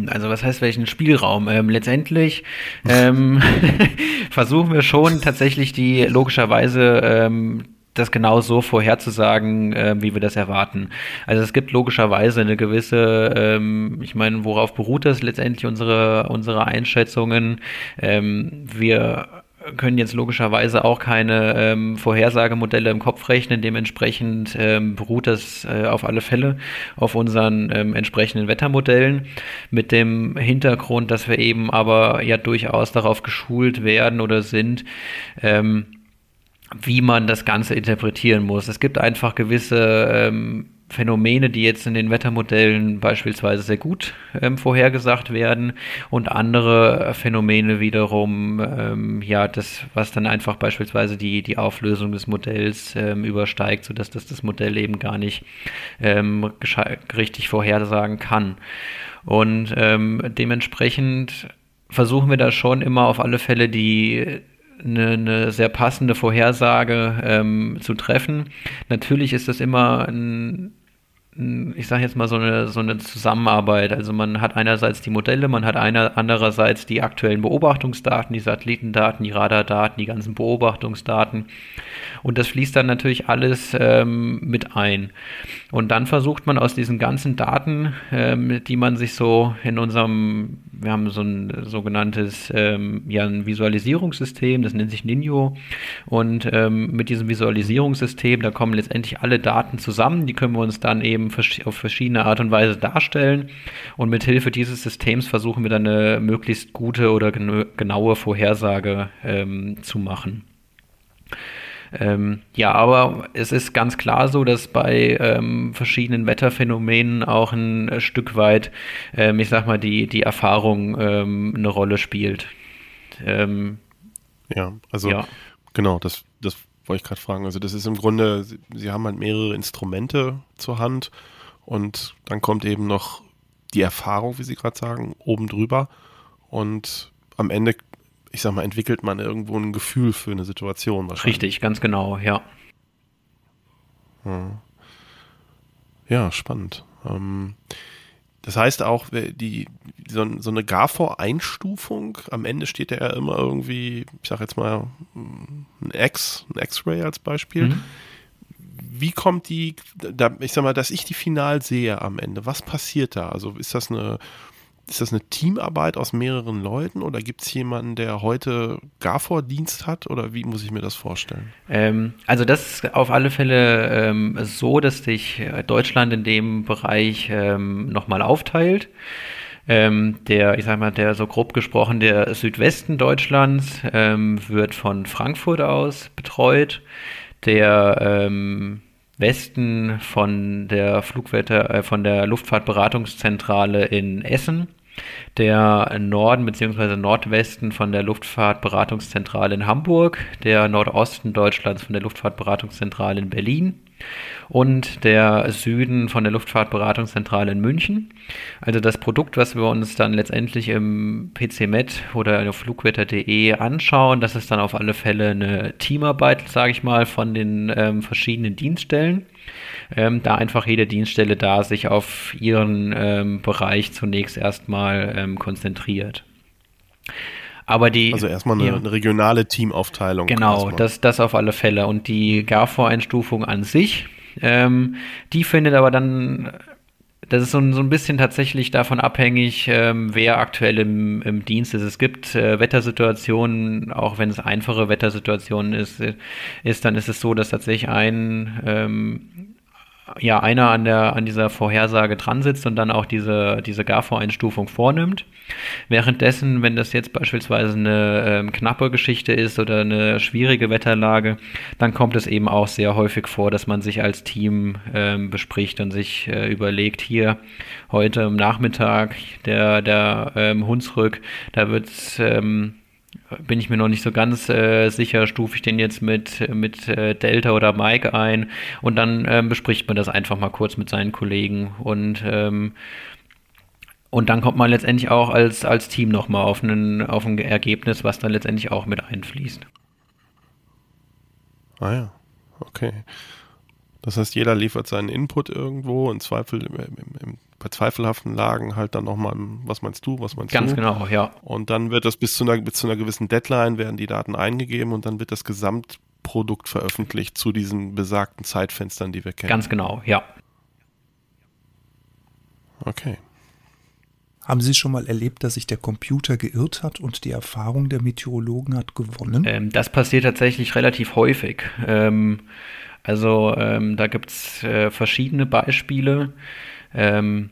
Also was heißt welchen Spielraum? Ähm, letztendlich ähm, <laughs> versuchen wir schon tatsächlich die logischerweise ähm, das genau so vorherzusagen, äh, wie wir das erwarten. Also es gibt logischerweise eine gewisse, ähm, ich meine, worauf beruht das letztendlich unsere, unsere Einschätzungen? Ähm, wir können jetzt logischerweise auch keine ähm, Vorhersagemodelle im Kopf rechnen. Dementsprechend ähm, beruht das äh, auf alle Fälle auf unseren ähm, entsprechenden Wettermodellen mit dem Hintergrund, dass wir eben aber ja durchaus darauf geschult werden oder sind, ähm, wie man das Ganze interpretieren muss. Es gibt einfach gewisse ähm, Phänomene, die jetzt in den Wettermodellen beispielsweise sehr gut ähm, vorhergesagt werden und andere Phänomene wiederum, ähm, ja, das, was dann einfach beispielsweise die, die Auflösung des Modells ähm, übersteigt, sodass das das Modell eben gar nicht ähm, richtig vorhersagen kann. Und ähm, dementsprechend versuchen wir da schon immer auf alle Fälle die eine, eine sehr passende Vorhersage ähm, zu treffen. Natürlich ist das immer ein ich sage jetzt mal so eine, so eine Zusammenarbeit. Also man hat einerseits die Modelle, man hat einer, andererseits die aktuellen Beobachtungsdaten, die Satellitendaten, die Radardaten, die ganzen Beobachtungsdaten. Und das fließt dann natürlich alles ähm, mit ein. Und dann versucht man aus diesen ganzen Daten, ähm, die man sich so in unserem, wir haben so ein sogenanntes ähm, ja, ein Visualisierungssystem, das nennt sich Ninjo. Und ähm, mit diesem Visualisierungssystem, da kommen letztendlich alle Daten zusammen, die können wir uns dann eben auf verschiedene Art und Weise darstellen. Und mit Hilfe dieses Systems versuchen wir dann eine möglichst gute oder genaue Vorhersage ähm, zu machen. Ähm, ja, aber es ist ganz klar so, dass bei ähm, verschiedenen Wetterphänomenen auch ein Stück weit, ähm, ich sag mal, die, die Erfahrung ähm, eine Rolle spielt. Ähm, ja, also ja. genau, das, das wollte ich gerade fragen. Also das ist im Grunde, Sie, Sie haben halt mehrere Instrumente zur Hand und dann kommt eben noch die Erfahrung, wie Sie gerade sagen, oben drüber und am Ende, ich sag mal, entwickelt man irgendwo ein Gefühl für eine Situation wahrscheinlich. Richtig, ganz genau, ja. Hm. Ja, spannend. Ähm, das heißt auch, die, so, so eine GAFOR-Einstufung, am Ende steht ja immer irgendwie, ich sag jetzt mal, ein X, ein X-Ray als Beispiel. Mhm. Wie kommt die, da, ich sag mal, dass ich die final sehe am Ende, was passiert da? Also ist das eine ist das eine Teamarbeit aus mehreren Leuten oder gibt es jemanden, der heute GAFOR-Dienst hat oder wie muss ich mir das vorstellen? Ähm, also das ist auf alle Fälle ähm, so, dass sich Deutschland in dem Bereich ähm, nochmal aufteilt. Ähm, der, ich sag mal, der so grob gesprochen, der Südwesten Deutschlands ähm, wird von Frankfurt aus betreut. Der ähm, Westen von der Flugwetter, äh, von der Luftfahrtberatungszentrale in Essen der Norden bzw. Nordwesten von der Luftfahrtberatungszentrale in Hamburg, der Nordosten Deutschlands von der Luftfahrtberatungszentrale in Berlin und der Süden von der Luftfahrtberatungszentrale in München. Also das Produkt, was wir uns dann letztendlich im PC-Met oder auf flugwetter.de anschauen, das ist dann auf alle Fälle eine Teamarbeit, sage ich mal, von den ähm, verschiedenen Dienststellen ähm, da einfach jede Dienststelle da sich auf ihren ähm, Bereich zunächst erstmal ähm, konzentriert. Aber die, also erstmal eine, ja, eine regionale Teamaufteilung. Genau, das, das auf alle Fälle. Und die GAFOR-Einstufung an sich, ähm, die findet aber dann das ist so ein, so ein bisschen tatsächlich davon abhängig, ähm, wer aktuell im, im Dienst ist. Es gibt äh, Wettersituationen, auch wenn es einfache Wettersituationen ist, ist, dann ist es so, dass tatsächlich ein ähm, ja einer an der an dieser Vorhersage dran sitzt und dann auch diese diese GAFO-Einstufung vornimmt. Währenddessen, wenn das jetzt beispielsweise eine ähm, knappe Geschichte ist oder eine schwierige Wetterlage, dann kommt es eben auch sehr häufig vor, dass man sich als Team ähm, bespricht und sich äh, überlegt, hier heute am Nachmittag der der ähm, Hunsrück, da wird ähm, bin ich mir noch nicht so ganz äh, sicher, stufe ich den jetzt mit, mit äh, Delta oder Mike ein und dann ähm, bespricht man das einfach mal kurz mit seinen Kollegen und ähm, und dann kommt man letztendlich auch als, als Team nochmal auf, auf ein Ergebnis, was dann letztendlich auch mit einfließt. Ah ja, okay. Das heißt, jeder liefert seinen Input irgendwo, im Zweifel im, im, bei zweifelhaften Lagen halt dann nochmal, was meinst du, was meinst Ganz du? Ganz genau, ja. Und dann wird das bis zu, einer, bis zu einer gewissen Deadline, werden die Daten eingegeben und dann wird das Gesamtprodukt veröffentlicht zu diesen besagten Zeitfenstern, die wir kennen. Ganz genau, ja. Okay. Haben Sie schon mal erlebt, dass sich der Computer geirrt hat und die Erfahrung der Meteorologen hat gewonnen? Ähm, das passiert tatsächlich relativ häufig. Ähm, also ähm, da gibt es äh, verschiedene Beispiele ähm,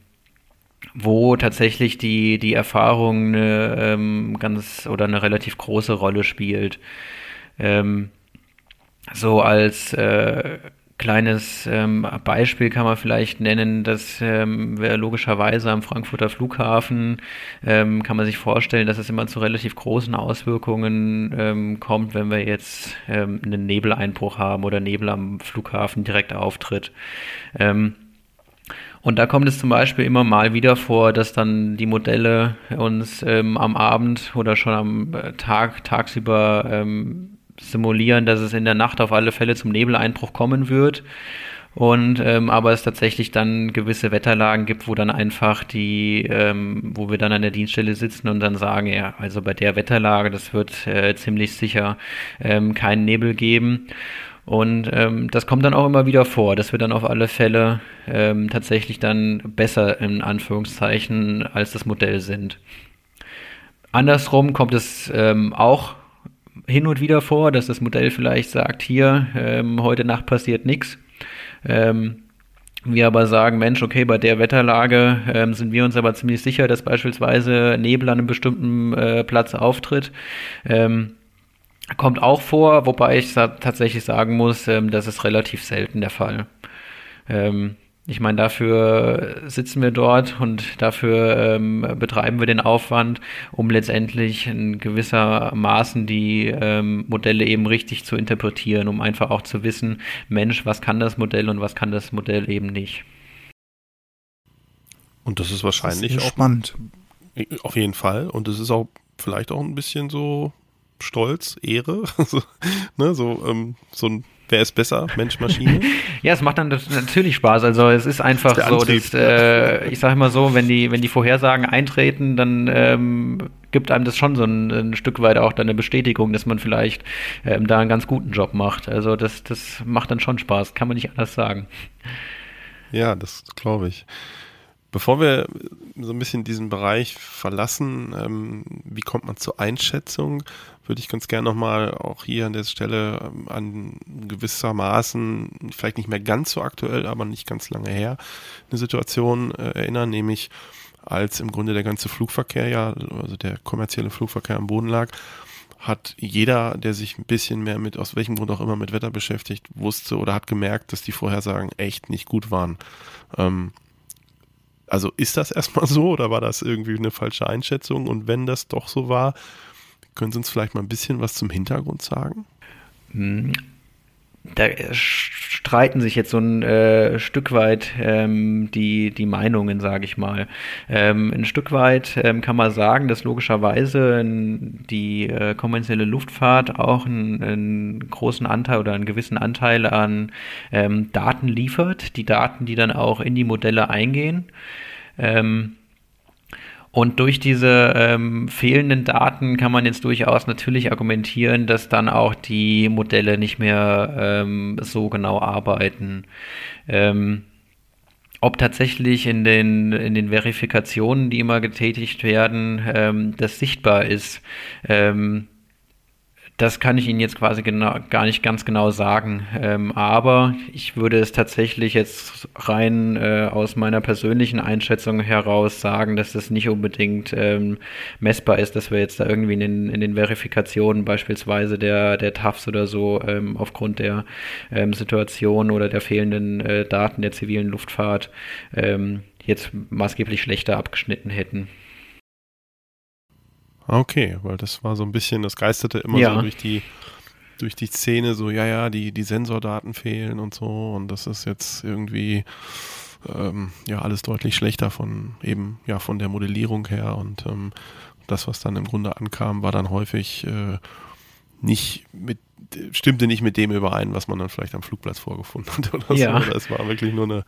wo tatsächlich die, die Erfahrung eine ähm, ganz oder eine relativ große Rolle spielt. Ähm, so als äh, kleines ähm, Beispiel kann man vielleicht nennen, dass ähm, wir logischerweise am Frankfurter Flughafen ähm, kann man sich vorstellen, dass es immer zu relativ großen Auswirkungen ähm, kommt, wenn wir jetzt ähm, einen Nebeleinbruch haben oder Nebel am Flughafen direkt auftritt. Ähm, und da kommt es zum Beispiel immer mal wieder vor, dass dann die Modelle uns ähm, am Abend oder schon am äh, Tag tagsüber ähm, simulieren, dass es in der Nacht auf alle Fälle zum Nebeleinbruch kommen wird. Und ähm, aber es tatsächlich dann gewisse Wetterlagen gibt, wo dann einfach die, ähm, wo wir dann an der Dienststelle sitzen und dann sagen, ja, also bei der Wetterlage, das wird äh, ziemlich sicher ähm, keinen Nebel geben. Und ähm, das kommt dann auch immer wieder vor, dass wir dann auf alle Fälle ähm, tatsächlich dann besser in Anführungszeichen als das Modell sind. Andersrum kommt es ähm, auch hin und wieder vor, dass das Modell vielleicht sagt, hier, ähm, heute Nacht passiert nichts. Ähm, wir aber sagen, Mensch, okay, bei der Wetterlage ähm, sind wir uns aber ziemlich sicher, dass beispielsweise Nebel an einem bestimmten äh, Platz auftritt. Ähm, Kommt auch vor, wobei ich tatsächlich sagen muss, ähm, das ist relativ selten der Fall. Ähm, ich meine, dafür sitzen wir dort und dafür ähm, betreiben wir den Aufwand, um letztendlich in gewisser Maßen die ähm, Modelle eben richtig zu interpretieren, um einfach auch zu wissen, Mensch, was kann das Modell und was kann das Modell eben nicht. Und das ist wahrscheinlich das ist auch spannend. Auf jeden Fall. Und es ist auch vielleicht auch ein bisschen so Stolz, Ehre, <laughs> so, ne, so, ähm, so ein Wer ist besser? Mensch, Maschine? <laughs> ja, es macht dann natürlich Spaß. Also es ist einfach ist so, dass, äh, ich sage mal so, wenn die, wenn die Vorhersagen eintreten, dann ähm, gibt einem das schon so ein, ein, Stück weit auch dann eine Bestätigung, dass man vielleicht ähm, da einen ganz guten Job macht. Also das, das macht dann schon Spaß, kann man nicht anders sagen. Ja, das glaube ich. Bevor wir so ein bisschen diesen Bereich verlassen, ähm, wie kommt man zur Einschätzung, würde ich ganz gerne nochmal auch hier an der Stelle ähm, an gewissermaßen, vielleicht nicht mehr ganz so aktuell, aber nicht ganz lange her, eine Situation äh, erinnern, nämlich als im Grunde der ganze Flugverkehr ja, also der kommerzielle Flugverkehr am Boden lag, hat jeder, der sich ein bisschen mehr mit, aus welchem Grund auch immer mit Wetter beschäftigt, wusste oder hat gemerkt, dass die Vorhersagen echt nicht gut waren. Ähm, also ist das erstmal so oder war das irgendwie eine falsche Einschätzung? Und wenn das doch so war, können Sie uns vielleicht mal ein bisschen was zum Hintergrund sagen? Da streiten sich jetzt so ein äh, Stück weit ähm, die, die Meinungen, sage ich mal. Ähm, ein Stück weit ähm, kann man sagen, dass logischerweise die äh, kommerzielle Luftfahrt auch einen, einen, großen Anteil oder einen gewissen Anteil an ähm, Daten liefert. Die Daten, die dann auch in die Modelle eingehen. Und durch diese ähm, fehlenden Daten kann man jetzt durchaus natürlich argumentieren, dass dann auch die Modelle nicht mehr ähm, so genau arbeiten. Ähm, ob tatsächlich in den, in den Verifikationen, die immer getätigt werden, ähm, das sichtbar ist, ähm, das kann ich Ihnen jetzt quasi genau, gar nicht ganz genau sagen. Ähm, aber ich würde es tatsächlich jetzt rein äh, aus meiner persönlichen Einschätzung heraus sagen, dass das nicht unbedingt ähm, messbar ist, dass wir jetzt da irgendwie in den, in den Verifikationen beispielsweise der, der TAFs oder so ähm, aufgrund der ähm, Situation oder der fehlenden äh, Daten der zivilen Luftfahrt ähm, jetzt maßgeblich schlechter abgeschnitten hätten. Okay, weil das war so ein bisschen, das geisterte immer ja. so durch die durch die Szene so, ja, ja, die, die Sensordaten fehlen und so und das ist jetzt irgendwie ähm, ja alles deutlich schlechter von eben, ja, von der Modellierung her und ähm, das, was dann im Grunde ankam, war dann häufig äh, nicht mit stimmte nicht mit dem überein, was man dann vielleicht am Flugplatz vorgefunden hat <laughs> oder ja. so. Es war wirklich nur eine,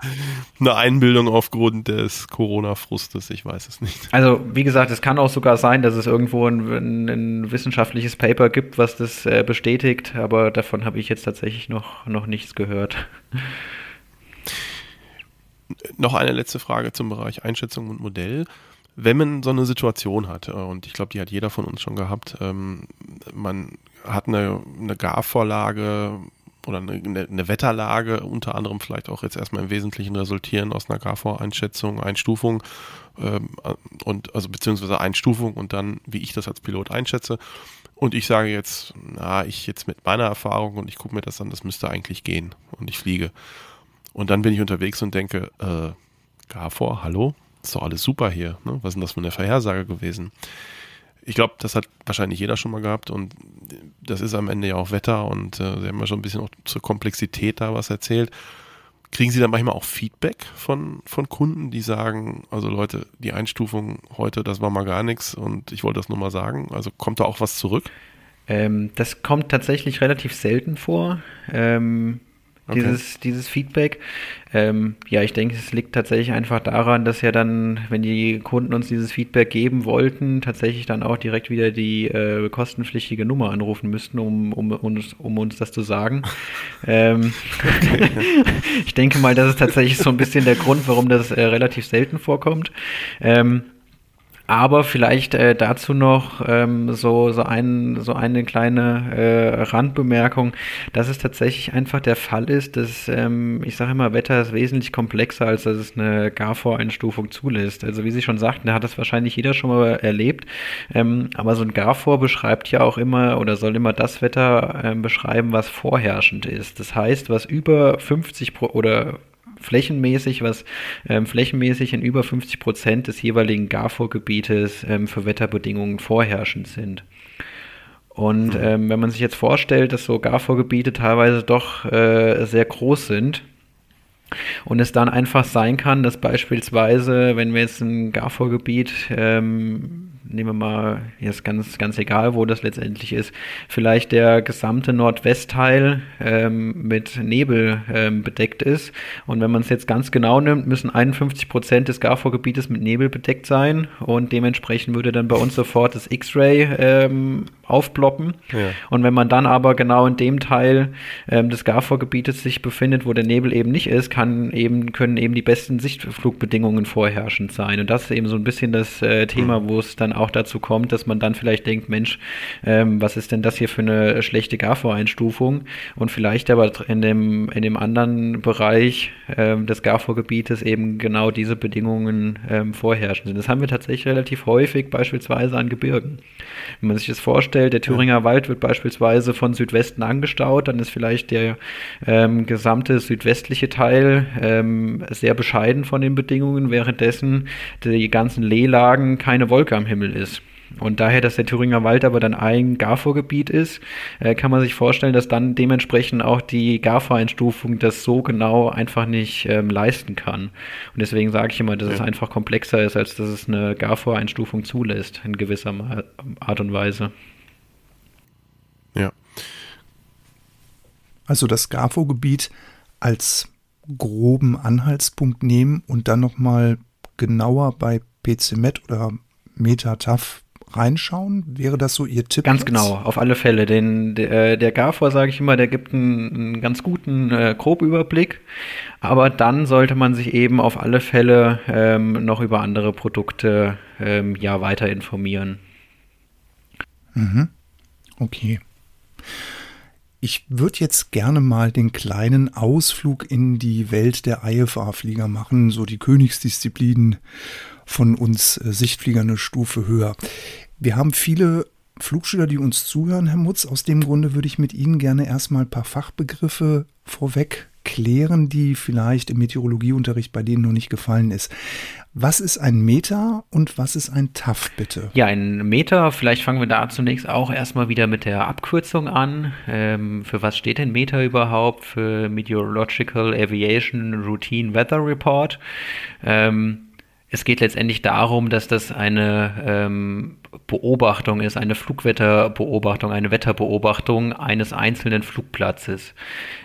eine Einbildung aufgrund des Corona-Frustes, ich weiß es nicht. Also, wie gesagt, es kann auch sogar sein, dass es irgendwo ein, ein wissenschaftliches Paper gibt, was das äh, bestätigt, aber davon habe ich jetzt tatsächlich noch, noch nichts gehört. Noch eine letzte Frage zum Bereich Einschätzung und Modell wenn man so eine Situation hat, äh, und ich glaube, die hat jeder von uns schon gehabt, ähm, man hat eine, eine Garvorlage oder eine, eine, Wetterlage, unter anderem vielleicht auch jetzt erstmal im Wesentlichen resultieren aus einer Garvoreinschätzung, Einstufung ähm, und also beziehungsweise Einstufung und dann, wie ich das als Pilot einschätze. Und ich sage jetzt, na, ich jetzt mit meiner Erfahrung und ich gucke mir das an, das müsste eigentlich gehen und ich fliege. Und dann bin ich unterwegs und denke, äh, Garvor, hallo, ist doch alles super hier. Ne? Was ist denn das für eine Vorhersage gewesen? Ich glaube, das hat wahrscheinlich jeder schon mal gehabt und das ist am Ende ja auch Wetter und äh, Sie haben ja schon ein bisschen auch zur Komplexität da was erzählt. Kriegen Sie dann manchmal auch Feedback von, von Kunden, die sagen, also Leute, die Einstufung heute, das war mal gar nichts und ich wollte das nur mal sagen. Also kommt da auch was zurück? Ähm, das kommt tatsächlich relativ selten vor. Ähm, Okay. Dieses, dieses Feedback. Ähm, ja, ich denke, es liegt tatsächlich einfach daran, dass ja dann, wenn die Kunden uns dieses Feedback geben wollten, tatsächlich dann auch direkt wieder die äh, kostenpflichtige Nummer anrufen müssten, um, um, uns, um uns das zu sagen. <laughs> ähm, <laughs> ich denke mal, das ist tatsächlich so ein bisschen der Grund, warum das äh, relativ selten vorkommt. Ähm, aber vielleicht äh, dazu noch ähm, so, so, ein, so eine kleine äh, Randbemerkung, dass es tatsächlich einfach der Fall ist, dass ähm, ich sage immer, Wetter ist wesentlich komplexer, als dass es eine GAFOR-Einstufung zulässt. Also wie Sie schon sagten, da hat das wahrscheinlich jeder schon mal erlebt. Ähm, aber so ein GAFOR beschreibt ja auch immer oder soll immer das Wetter ähm, beschreiben, was vorherrschend ist. Das heißt, was über 50 Pro oder flächenmäßig, was ähm, flächenmäßig in über 50 Prozent des jeweiligen Garvorgebietes ähm, für Wetterbedingungen vorherrschend sind. Und mhm. ähm, wenn man sich jetzt vorstellt, dass so Garvorgebiete teilweise doch äh, sehr groß sind, und es dann einfach sein kann, dass beispielsweise, wenn wir jetzt ein Garvorgebiet ähm, nehmen wir mal, jetzt ganz, ganz egal, wo das letztendlich ist, vielleicht der gesamte Nordwestteil ähm, mit Nebel ähm, bedeckt ist. Und wenn man es jetzt ganz genau nimmt, müssen 51 Prozent des Garvorgebietes mit Nebel bedeckt sein und dementsprechend würde dann bei uns sofort das X-Ray ähm, aufploppen. Ja. Und wenn man dann aber genau in dem Teil ähm, des Garvorgebietes sich befindet, wo der Nebel eben nicht ist, kann eben, können eben die besten Sichtflugbedingungen vorherrschend sein. Und das ist eben so ein bisschen das äh, Thema, mhm. wo es dann auch dazu kommt, dass man dann vielleicht denkt, Mensch, ähm, was ist denn das hier für eine schlechte GAFO-Einstufung? Und vielleicht aber in dem, in dem anderen Bereich ähm, des GAFO-Gebietes eben genau diese Bedingungen ähm, vorherrschen sind. Das haben wir tatsächlich relativ häufig, beispielsweise an Gebirgen. Wenn man sich das vorstellt, der Thüringer. Wald wird beispielsweise von Südwesten angestaut, dann ist vielleicht der ähm, gesamte südwestliche Teil ähm, sehr bescheiden von den Bedingungen, währenddessen die ganzen Lehlagen keine Wolke am Himmel ist. Und daher, dass der Thüringer Wald aber dann ein Garvorgebiet ist, äh, kann man sich vorstellen, dass dann dementsprechend auch die Garvoreinstufung das so genau einfach nicht ähm, leisten kann. Und deswegen sage ich immer, dass ja. es einfach komplexer ist, als dass es eine Garvoreinstufung zulässt, in gewisser Art und Weise. Ja. Also das Garvorgebiet als groben Anhaltspunkt nehmen und dann nochmal genauer bei PCMet oder MetaTAF reinschauen? Wäre das so Ihr Tipp? Ganz jetzt? genau, auf alle Fälle. Den, der, der GAFOR, sage ich immer, der gibt einen, einen ganz guten äh, Grobüberblick. Aber dann sollte man sich eben auf alle Fälle ähm, noch über andere Produkte ähm, ja weiter informieren. Mhm. Okay. Ich würde jetzt gerne mal den kleinen Ausflug in die Welt der IFA-Flieger machen, so die Königsdisziplinen von uns äh, Sichtflieger eine Stufe höher. Wir haben viele Flugschüler, die uns zuhören, Herr Mutz. Aus dem Grunde würde ich mit Ihnen gerne erstmal ein paar Fachbegriffe vorweg klären, die vielleicht im Meteorologieunterricht bei denen noch nicht gefallen ist. Was ist ein Meter und was ist ein TAF, bitte? Ja, ein Meter, vielleicht fangen wir da zunächst auch erstmal wieder mit der Abkürzung an. Ähm, für was steht denn Meter überhaupt? Für Meteorological Aviation Routine Weather Report. Ähm, es geht letztendlich darum, dass das eine ähm, Beobachtung ist, eine Flugwetterbeobachtung, eine Wetterbeobachtung eines einzelnen Flugplatzes.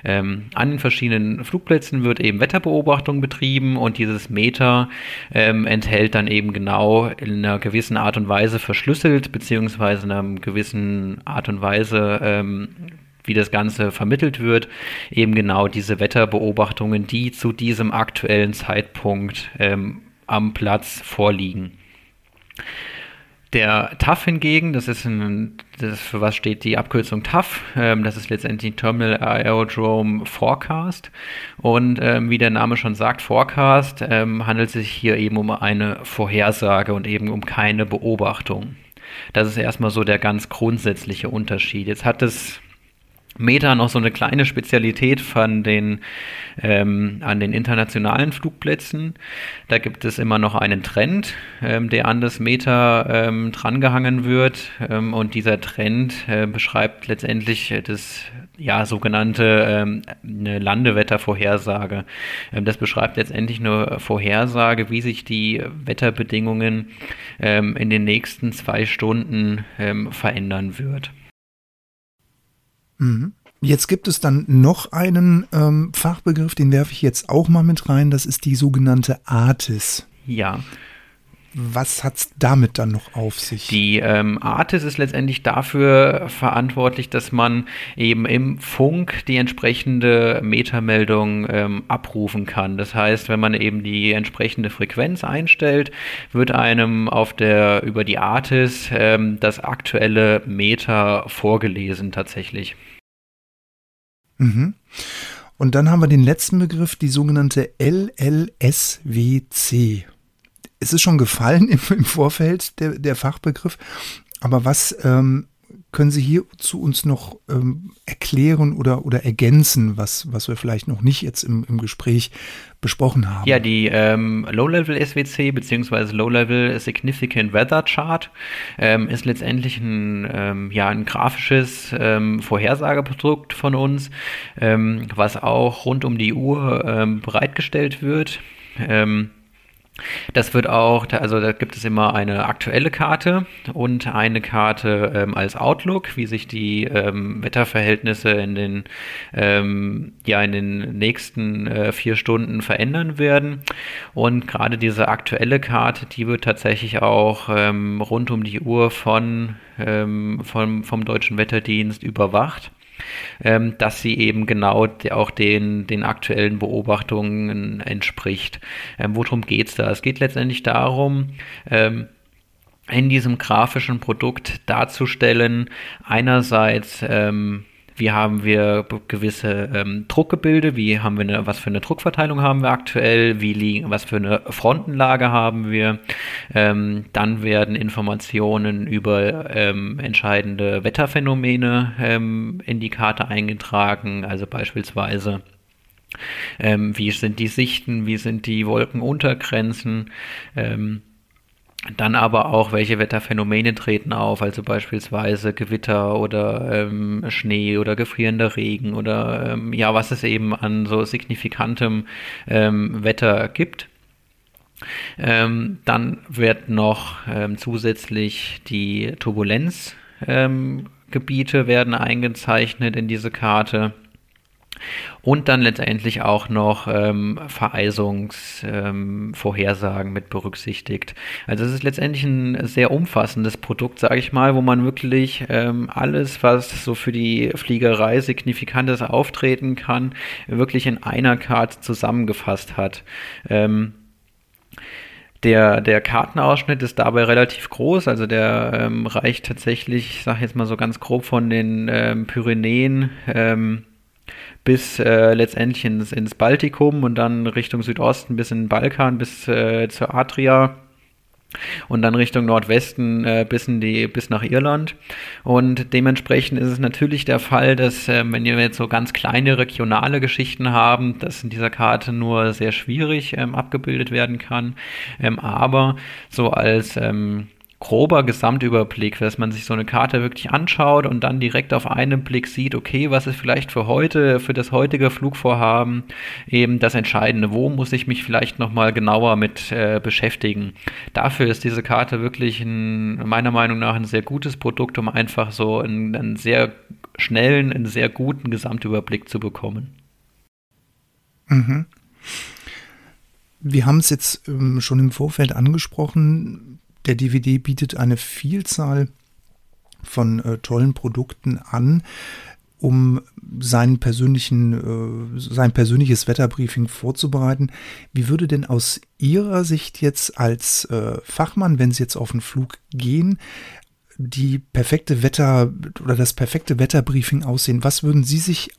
Ähm, an den verschiedenen Flugplätzen wird eben Wetterbeobachtung betrieben und dieses Meter ähm, enthält dann eben genau in einer gewissen Art und Weise verschlüsselt, beziehungsweise in einer gewissen Art und Weise ähm, wie das Ganze vermittelt wird, eben genau diese Wetterbeobachtungen, die zu diesem aktuellen Zeitpunkt ähm, am Platz vorliegen. Der TAF hingegen, das ist ein, das für was steht die Abkürzung TAF, ähm, das ist letztendlich Terminal Aerodrome Forecast. Und ähm, wie der Name schon sagt, Forecast, ähm, handelt sich hier eben um eine Vorhersage und eben um keine Beobachtung. Das ist erstmal so der ganz grundsätzliche Unterschied. Jetzt hat es Meta noch so eine kleine Spezialität von den, ähm, an den internationalen Flugplätzen. Da gibt es immer noch einen Trend, ähm, der an das Meta ähm, drangehangen wird. Ähm, und dieser Trend äh, beschreibt letztendlich das ja, sogenannte ähm, eine Landewettervorhersage. Ähm, das beschreibt letztendlich eine Vorhersage, wie sich die Wetterbedingungen in den nächsten zwei Stunden verändern wird. Mhm. Jetzt gibt es dann noch einen ähm, Fachbegriff, den werfe ich jetzt auch mal mit rein, das ist die sogenannte ARTIS. Ja. Was hat es damit dann noch auf sich? Die ähm, Artis ist letztendlich dafür verantwortlich, dass man eben im Funk die entsprechende Metermeldung ähm, abrufen kann. Das heißt, wenn man eben die entsprechende Frequenz einstellt, wird einem auf der über die Artis ähm, das aktuelle Meter vorgelesen tatsächlich. Mhm. Und dann haben wir den letzten Begriff, die sogenannte LLSWC es ist schon gefallen im, im Vorfeld, der, der, Fachbegriff. Aber was ähm, können Sie hierzu uns noch ähm, erklären oder, oder ergänzen, was, was wir vielleicht noch nicht jetzt im, im Gespräch besprochen haben? Ja, die ähm, Low-Level SWC bzw. Low-Level Significant Weather Chart ähm, ist letztendlich ein, ähm, ja, ein grafisches ähm, Vorhersageprodukt von uns, ähm, was auch rund um die Uhr ähm, bereitgestellt wird. Ähm, das wird auch, also da gibt es immer eine aktuelle Karte und eine Karte ähm, als Outlook, wie sich die ähm, Wetterverhältnisse in den, ähm, ja, in den nächsten äh, vier Stunden verändern werden. Und gerade diese aktuelle Karte, die wird tatsächlich auch ähm, rund um die Uhr von, ähm, vom, vom Deutschen Wetterdienst überwacht ähm, dass sie eben genau auch den, den aktuellen Beobachtungen entspricht. Ähm, worum geht es da? Es geht letztendlich darum, ähm, in diesem grafischen Produkt darzustellen, einerseits ähm, wie haben wir gewisse ähm, Druckgebilde, wie haben wir eine, was für eine Druckverteilung haben wir aktuell, wie liegen, was für eine Frontenlage haben wir. Ähm, dann werden Informationen über ähm, entscheidende Wetterphänomene ähm, in die Karte eingetragen, also beispielsweise ähm, wie sind die Sichten, wie sind die Wolkenuntergrenzen, ähm, dann aber auch, welche Wetterphänomene treten auf, also beispielsweise Gewitter oder ähm, Schnee oder gefrierender Regen oder ähm, ja, was es eben an so signifikantem ähm, Wetter gibt. Ähm, dann wird noch ähm, zusätzlich die Turbulenzgebiete werden eingezeichnet in diese Karte. Und dann letztendlich auch noch ähm, Vereisungsvorhersagen ähm, mit berücksichtigt. Also es ist letztendlich ein sehr umfassendes Produkt, sage ich mal, wo man wirklich ähm, alles, was so für die Fliegerei signifikantes auftreten kann, wirklich in einer Karte zusammengefasst hat. Ähm, der, der Kartenausschnitt ist dabei relativ groß, also der ähm, reicht tatsächlich, ich sage jetzt mal so ganz grob von den ähm, Pyrenäen ähm, bis äh, letztendlich ins, ins Baltikum und dann Richtung Südosten bis in den Balkan, bis äh, zur Adria und dann Richtung Nordwesten äh, bis, in die, bis nach Irland. Und dementsprechend ist es natürlich der Fall, dass äh, wenn wir jetzt so ganz kleine regionale Geschichten haben, das in dieser Karte nur sehr schwierig ähm, abgebildet werden kann. Ähm, aber so als ähm, grober Gesamtüberblick, dass man sich so eine Karte wirklich anschaut und dann direkt auf einen Blick sieht, okay, was ist vielleicht für heute, für das heutige Flugvorhaben eben das Entscheidende, wo muss ich mich vielleicht nochmal genauer mit äh, beschäftigen. Dafür ist diese Karte wirklich ein, meiner Meinung nach ein sehr gutes Produkt, um einfach so einen, einen sehr schnellen, einen sehr guten Gesamtüberblick zu bekommen. Mhm. Wir haben es jetzt ähm, schon im Vorfeld angesprochen. Der DVD bietet eine Vielzahl von äh, tollen Produkten an, um seinen persönlichen, äh, sein persönliches Wetterbriefing vorzubereiten. Wie würde denn aus Ihrer Sicht jetzt als äh, Fachmann, wenn Sie jetzt auf den Flug gehen, die perfekte Wetter oder das perfekte Wetterbriefing aussehen? Was würden Sie sich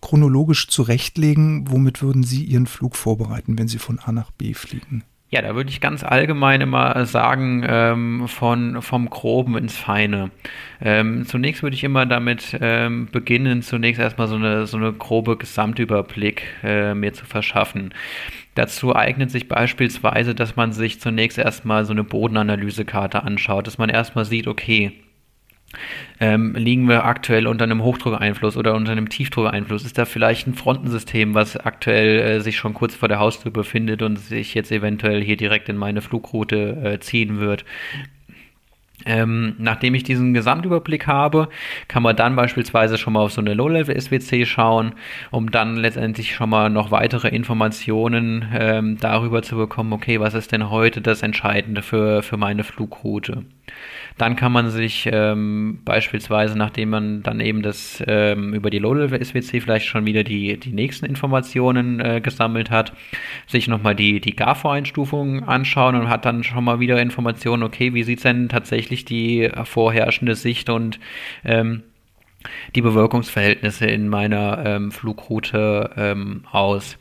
chronologisch zurechtlegen? Womit würden Sie Ihren Flug vorbereiten, wenn Sie von A nach B fliegen? Ja, da würde ich ganz allgemein immer sagen, ähm, von, vom Groben ins Feine. Ähm, zunächst würde ich immer damit ähm, beginnen, zunächst erstmal so eine, so eine grobe Gesamtüberblick äh, mir zu verschaffen. Dazu eignet sich beispielsweise, dass man sich zunächst erstmal so eine Bodenanalysekarte anschaut, dass man erstmal sieht, okay, ähm, liegen wir aktuell unter einem Hochdruckeinfluss oder unter einem Tiefdruckeinfluss? Ist da vielleicht ein Frontensystem, was aktuell äh, sich schon kurz vor der Haustür befindet und sich jetzt eventuell hier direkt in meine Flugroute äh, ziehen wird? Ähm, nachdem ich diesen Gesamtüberblick habe, kann man dann beispielsweise schon mal auf so eine Low-Level-SWC schauen, um dann letztendlich schon mal noch weitere Informationen ähm, darüber zu bekommen, okay, was ist denn heute das Entscheidende für, für meine Flugroute. Dann kann man sich ähm, beispielsweise, nachdem man dann eben das ähm, über die Low-Level-SWC vielleicht schon wieder die, die nächsten Informationen äh, gesammelt hat, sich nochmal die, die GAFO-Einstufung anschauen und hat dann schon mal wieder Informationen, okay, wie sieht denn tatsächlich die vorherrschende Sicht und ähm, die Bewölkungsverhältnisse in meiner ähm, Flugroute ähm, aus.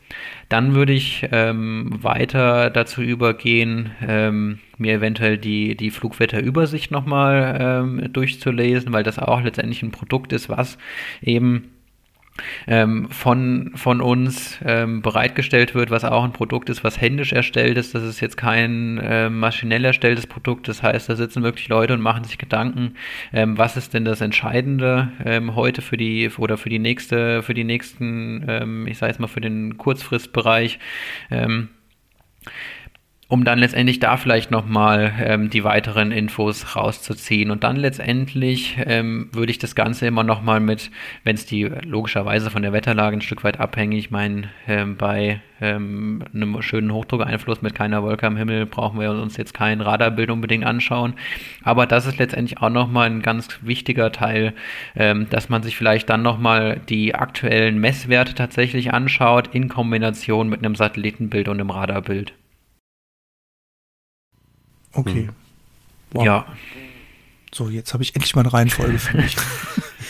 Dann würde ich ähm, weiter dazu übergehen, ähm, mir eventuell die, die Flugwetterübersicht nochmal ähm, durchzulesen, weil das auch letztendlich ein Produkt ist, was eben ähm, von, von uns ähm, bereitgestellt wird, was auch ein Produkt ist, was händisch erstellt ist. Das ist jetzt kein äh, maschinell erstelltes Produkt. Das heißt, da sitzen wirklich Leute und machen sich Gedanken, ähm, was ist denn das Entscheidende ähm, heute für die oder für die nächste, für die nächsten, ähm, ich sage jetzt mal für den Kurzfristbereich. Um dann letztendlich da vielleicht nochmal ähm, die weiteren Infos rauszuziehen. Und dann letztendlich ähm, würde ich das Ganze immer nochmal mit, wenn es die logischerweise von der Wetterlage ein Stück weit abhängig, ich meine, ähm, bei ähm, einem schönen Hochdruckeinfluss mit keiner Wolke am Himmel brauchen wir uns jetzt kein Radarbild unbedingt anschauen. Aber das ist letztendlich auch nochmal ein ganz wichtiger Teil, ähm, dass man sich vielleicht dann nochmal die aktuellen Messwerte tatsächlich anschaut in Kombination mit einem Satellitenbild und einem Radarbild. Okay. Hm. Wow. Ja. So, jetzt habe ich endlich mal eine Reihenfolge für mich.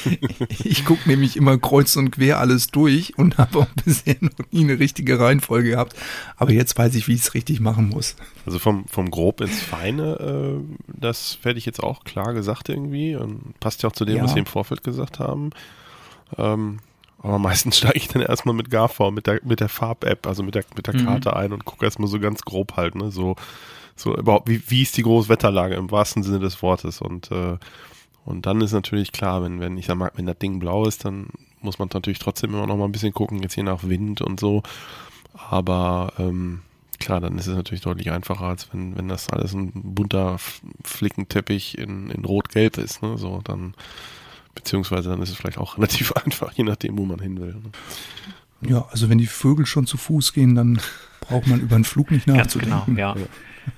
<laughs> ich gucke nämlich immer kreuz und quer alles durch und habe auch bisher noch nie eine richtige Reihenfolge gehabt. Aber jetzt weiß ich, wie ich es richtig machen muss. Also vom, vom Grob ins Feine, äh, das werde ich jetzt auch klar gesagt irgendwie. Und passt ja auch zu dem, ja. was wir im Vorfeld gesagt haben. Ähm, aber meistens <laughs> steige ich dann erstmal mit GAV, mit der, mit der Farb-App, also mit der, mit der mhm. Karte ein und gucke erstmal so ganz grob halt, ne? So so überhaupt, wie, wie ist die Großwetterlage im wahrsten Sinne des Wortes? Und, äh, und dann ist natürlich klar, wenn, wenn ich sag mal, wenn das Ding blau ist, dann muss man natürlich trotzdem immer noch mal ein bisschen gucken, jetzt je nach Wind und so. Aber ähm, klar, dann ist es natürlich deutlich einfacher, als wenn, wenn das alles ein bunter Flickenteppich in, in Rot-Gelb ist. Ne? So, dann, beziehungsweise dann ist es vielleicht auch <laughs> relativ einfach, je nachdem, wo man hin will. Ne? Ja, also wenn die Vögel schon zu Fuß gehen, dann braucht man über einen Flug nicht nachzudenken. Ganz genau, ja.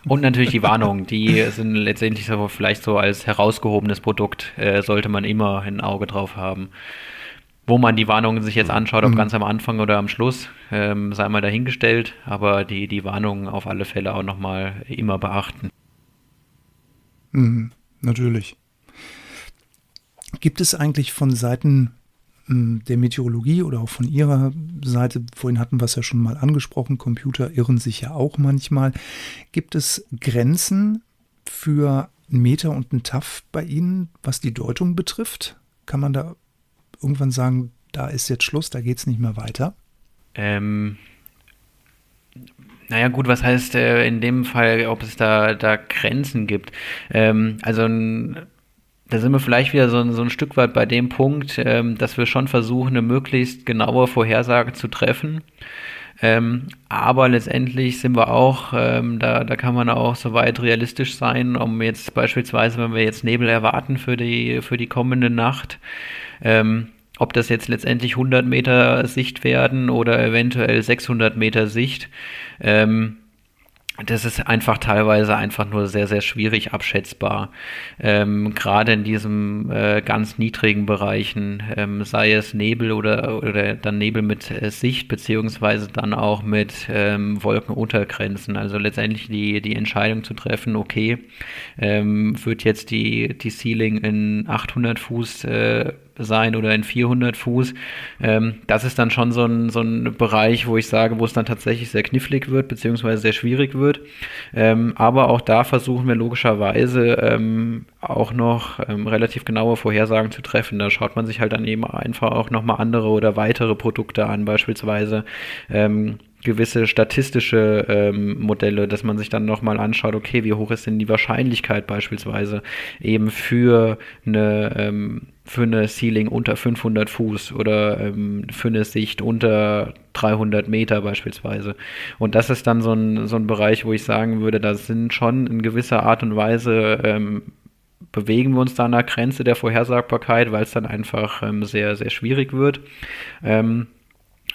Und natürlich die Warnungen, die sind letztendlich so vielleicht so als herausgehobenes Produkt, äh, sollte man immer ein Auge drauf haben. Wo man die Warnungen sich jetzt anschaut, ob mhm. ganz am Anfang oder am Schluss, ähm, sei mal dahingestellt, aber die, die Warnungen auf alle Fälle auch nochmal immer beachten. Mhm, natürlich. Gibt es eigentlich von Seiten der Meteorologie oder auch von Ihrer Seite, vorhin hatten wir es ja schon mal angesprochen, Computer irren sich ja auch manchmal. Gibt es Grenzen für einen Meter und einen TAF bei Ihnen, was die Deutung betrifft? Kann man da irgendwann sagen, da ist jetzt Schluss, da geht es nicht mehr weiter? Ähm, naja, gut, was heißt äh, in dem Fall, ob es da, da Grenzen gibt? Ähm, also ein da sind wir vielleicht wieder so, so ein Stück weit bei dem Punkt, ähm, dass wir schon versuchen, eine möglichst genaue Vorhersage zu treffen. Ähm, aber letztendlich sind wir auch, ähm, da, da kann man auch soweit realistisch sein, um jetzt beispielsweise, wenn wir jetzt Nebel erwarten für die, für die kommende Nacht, ähm, ob das jetzt letztendlich 100 Meter Sicht werden oder eventuell 600 Meter Sicht. Ähm, das ist einfach teilweise einfach nur sehr, sehr schwierig abschätzbar. Ähm, Gerade in diesen äh, ganz niedrigen Bereichen, ähm, sei es Nebel oder, oder dann Nebel mit äh, Sicht, beziehungsweise dann auch mit ähm, Wolkenuntergrenzen. Also letztendlich die, die Entscheidung zu treffen, okay, ähm, wird jetzt die, die Ceiling in 800 Fuß äh, sein oder in 400 Fuß. Ähm, das ist dann schon so ein, so ein Bereich, wo ich sage, wo es dann tatsächlich sehr knifflig wird, beziehungsweise sehr schwierig wird. Ähm, aber auch da versuchen wir logischerweise ähm, auch noch ähm, relativ genaue Vorhersagen zu treffen. Da schaut man sich halt dann eben einfach auch nochmal andere oder weitere Produkte an, beispielsweise ähm, gewisse statistische ähm, Modelle, dass man sich dann nochmal anschaut, okay, wie hoch ist denn die Wahrscheinlichkeit beispielsweise eben für eine ähm, für eine Ceiling unter 500 Fuß oder ähm, für eine Sicht unter 300 Meter beispielsweise. Und das ist dann so ein, so ein Bereich, wo ich sagen würde, da sind schon in gewisser Art und Weise ähm, bewegen wir uns da an der Grenze der Vorhersagbarkeit, weil es dann einfach ähm, sehr, sehr schwierig wird.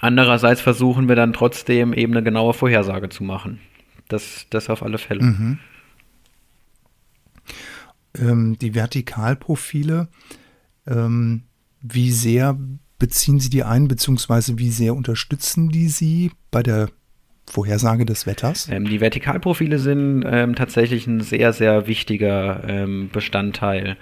Andererseits versuchen wir dann trotzdem eben eine genaue Vorhersage zu machen. Das, das auf alle Fälle. Mhm. Ähm, die Vertikalprofile, ähm, wie sehr beziehen Sie die ein, beziehungsweise wie sehr unterstützen die Sie bei der Vorhersage des Wetters? Ähm, die Vertikalprofile sind ähm, tatsächlich ein sehr, sehr wichtiger ähm, Bestandteil.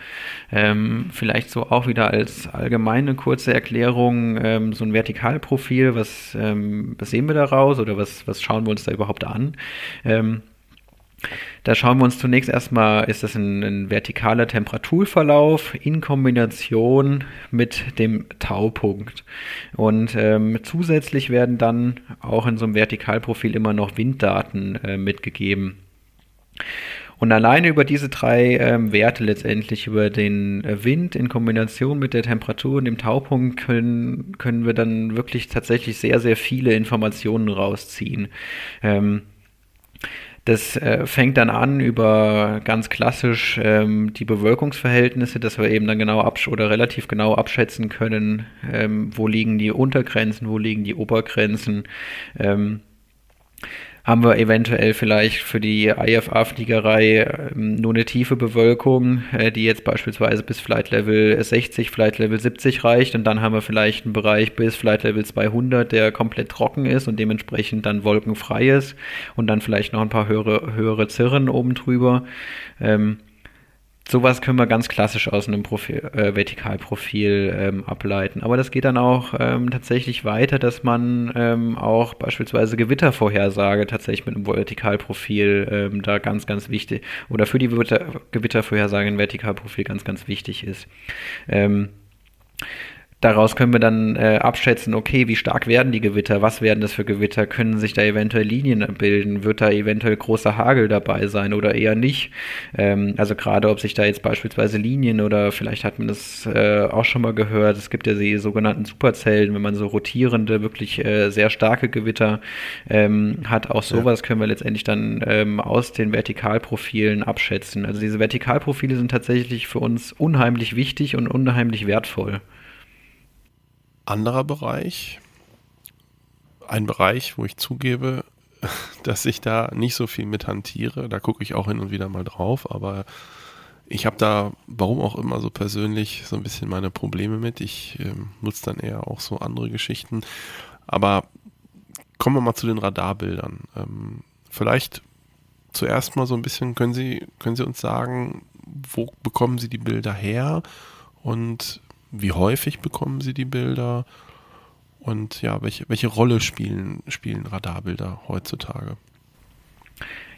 Ähm, vielleicht so auch wieder als allgemeine kurze Erklärung, ähm, so ein Vertikalprofil, was, ähm, was sehen wir daraus oder was, was schauen wir uns da überhaupt an? Da schauen wir uns zunächst erstmal, ist das ein, ein, vertikaler Temperaturverlauf in Kombination mit dem Taupunkt. Und ähm, zusätzlich werden dann auch in so einem Vertikalprofil immer noch Winddaten äh, mitgegeben. Und alleine über diese drei ähm, Werte letztendlich, über den äh, Wind in Kombination mit der Temperatur und dem Taupunkt, können, können wir dann wirklich tatsächlich sehr, sehr viele Informationen rausziehen. Ähm, das äh, fängt dann an über ganz klassisch ähm, die Bewölkungsverhältnisse, dass wir eben dann genau absch oder relativ genau abschätzen können, ähm, wo liegen die Untergrenzen, wo liegen die Obergrenzen. Ähm, haben wir eventuell vielleicht für die IFA-Fliegerei ähm, nur eine tiefe Bewölkung, äh, die jetzt beispielsweise bis Flight Level 60, Flight Level 70 reicht und dann haben wir vielleicht einen Bereich bis Flight Level 200, der komplett trocken ist und dementsprechend dann wolkenfrei ist und dann vielleicht noch ein paar höhere, höhere Zirren oben drüber. Ähm, Sowas können wir ganz klassisch aus einem Profil, äh, Vertikalprofil ähm, ableiten. Aber das geht dann auch ähm, tatsächlich weiter, dass man ähm, auch beispielsweise Gewittervorhersage tatsächlich mit einem Vertikalprofil ähm, da ganz, ganz wichtig oder für die Gewitter, Gewittervorhersage ein Vertikalprofil ganz, ganz wichtig ist. Daraus können wir dann äh, abschätzen, okay, wie stark werden die Gewitter, was werden das für Gewitter, können sich da eventuell Linien bilden, wird da eventuell großer Hagel dabei sein oder eher nicht. Ähm, also gerade ob sich da jetzt beispielsweise Linien oder vielleicht hat man das äh, auch schon mal gehört, es gibt ja die sogenannten Superzellen, wenn man so rotierende, wirklich äh, sehr starke Gewitter ähm, hat, auch sowas ja. können wir letztendlich dann ähm, aus den Vertikalprofilen abschätzen. Also diese Vertikalprofile sind tatsächlich für uns unheimlich wichtig und unheimlich wertvoll anderer Bereich. Ein Bereich, wo ich zugebe, <laughs> dass ich da nicht so viel mit hantiere. Da gucke ich auch hin und wieder mal drauf, aber ich habe da, warum auch immer, so persönlich so ein bisschen meine Probleme mit. Ich äh, nutze dann eher auch so andere Geschichten. Aber kommen wir mal zu den Radarbildern. Ähm, vielleicht zuerst mal so ein bisschen, können Sie, können Sie uns sagen, wo bekommen Sie die Bilder her und wie häufig bekommen Sie die Bilder? Und ja, welche, welche Rolle spielen, spielen Radarbilder heutzutage?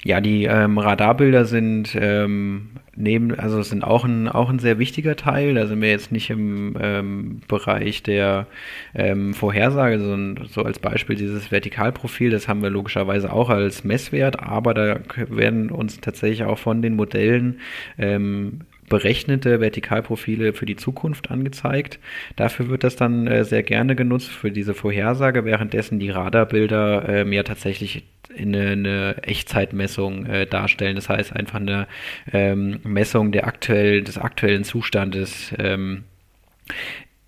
Ja, die ähm, Radarbilder sind ähm, neben, also sind auch ein, auch ein sehr wichtiger Teil. Da sind wir jetzt nicht im ähm, Bereich der ähm, Vorhersage, sondern so als Beispiel dieses Vertikalprofil, das haben wir logischerweise auch als Messwert, aber da werden uns tatsächlich auch von den Modellen ähm, berechnete Vertikalprofile für die Zukunft angezeigt. Dafür wird das dann äh, sehr gerne genutzt für diese Vorhersage, währenddessen die Radarbilder ähm, ja tatsächlich eine, eine Echtzeitmessung äh, darstellen. Das heißt einfach eine ähm, Messung der aktuell, des aktuellen Zustandes. Ähm,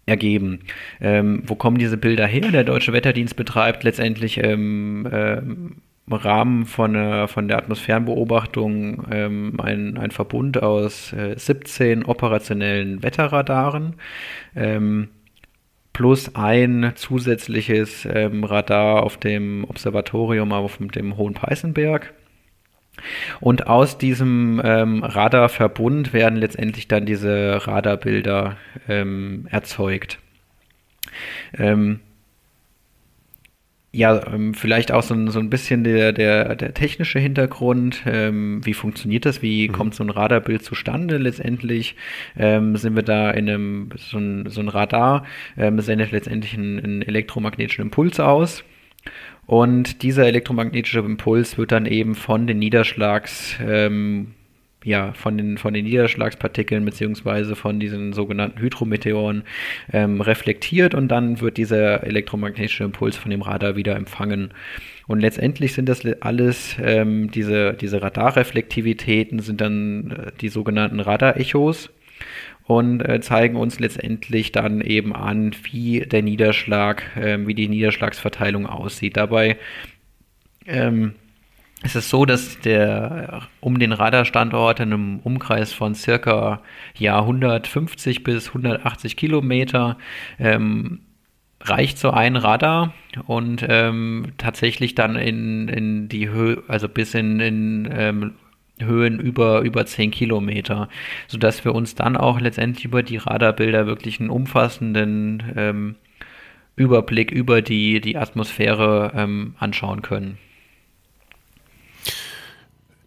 ergeben. Ähm, wo kommen diese Bilder her? Der Deutsche Wetterdienst betreibt letztendlich ähm, ähm, Rahmen von, von der Atmosphärenbeobachtung ähm, ein, ein Verbund aus äh, 17 operationellen Wetterradaren ähm, plus ein zusätzliches ähm, Radar auf dem Observatorium auf dem Hohen Peißenberg. Und aus diesem ähm, Radarverbund werden letztendlich dann diese Radarbilder ähm, erzeugt. Ähm, ja, ähm, vielleicht auch so ein, so ein bisschen der, der, der technische Hintergrund. Ähm, wie funktioniert das? Wie mhm. kommt so ein Radarbild zustande? Letztendlich ähm, sind wir da in einem, so ein, so ein Radar, ähm, sendet letztendlich einen, einen elektromagnetischen Impuls aus. Und dieser elektromagnetische Impuls wird dann eben von den Niederschlags, ähm, ja, von den, von den Niederschlagspartikeln beziehungsweise von diesen sogenannten Hydrometeoren ähm, reflektiert und dann wird dieser elektromagnetische Impuls von dem Radar wieder empfangen. Und letztendlich sind das alles, ähm, diese, diese Radarreflektivitäten sind dann äh, die sogenannten Radarechos und äh, zeigen uns letztendlich dann eben an, wie der Niederschlag, äh, wie die Niederschlagsverteilung aussieht. Dabei ähm, es ist so, dass der um den Radarstandort in einem Umkreis von circa ja, 150 bis 180 Kilometer ähm, reicht so ein Radar und ähm, tatsächlich dann in, in die Höhe, also bis in, in ähm, Höhen über, über 10 Kilometer, sodass wir uns dann auch letztendlich über die Radarbilder wirklich einen umfassenden ähm, Überblick über die, die Atmosphäre ähm, anschauen können.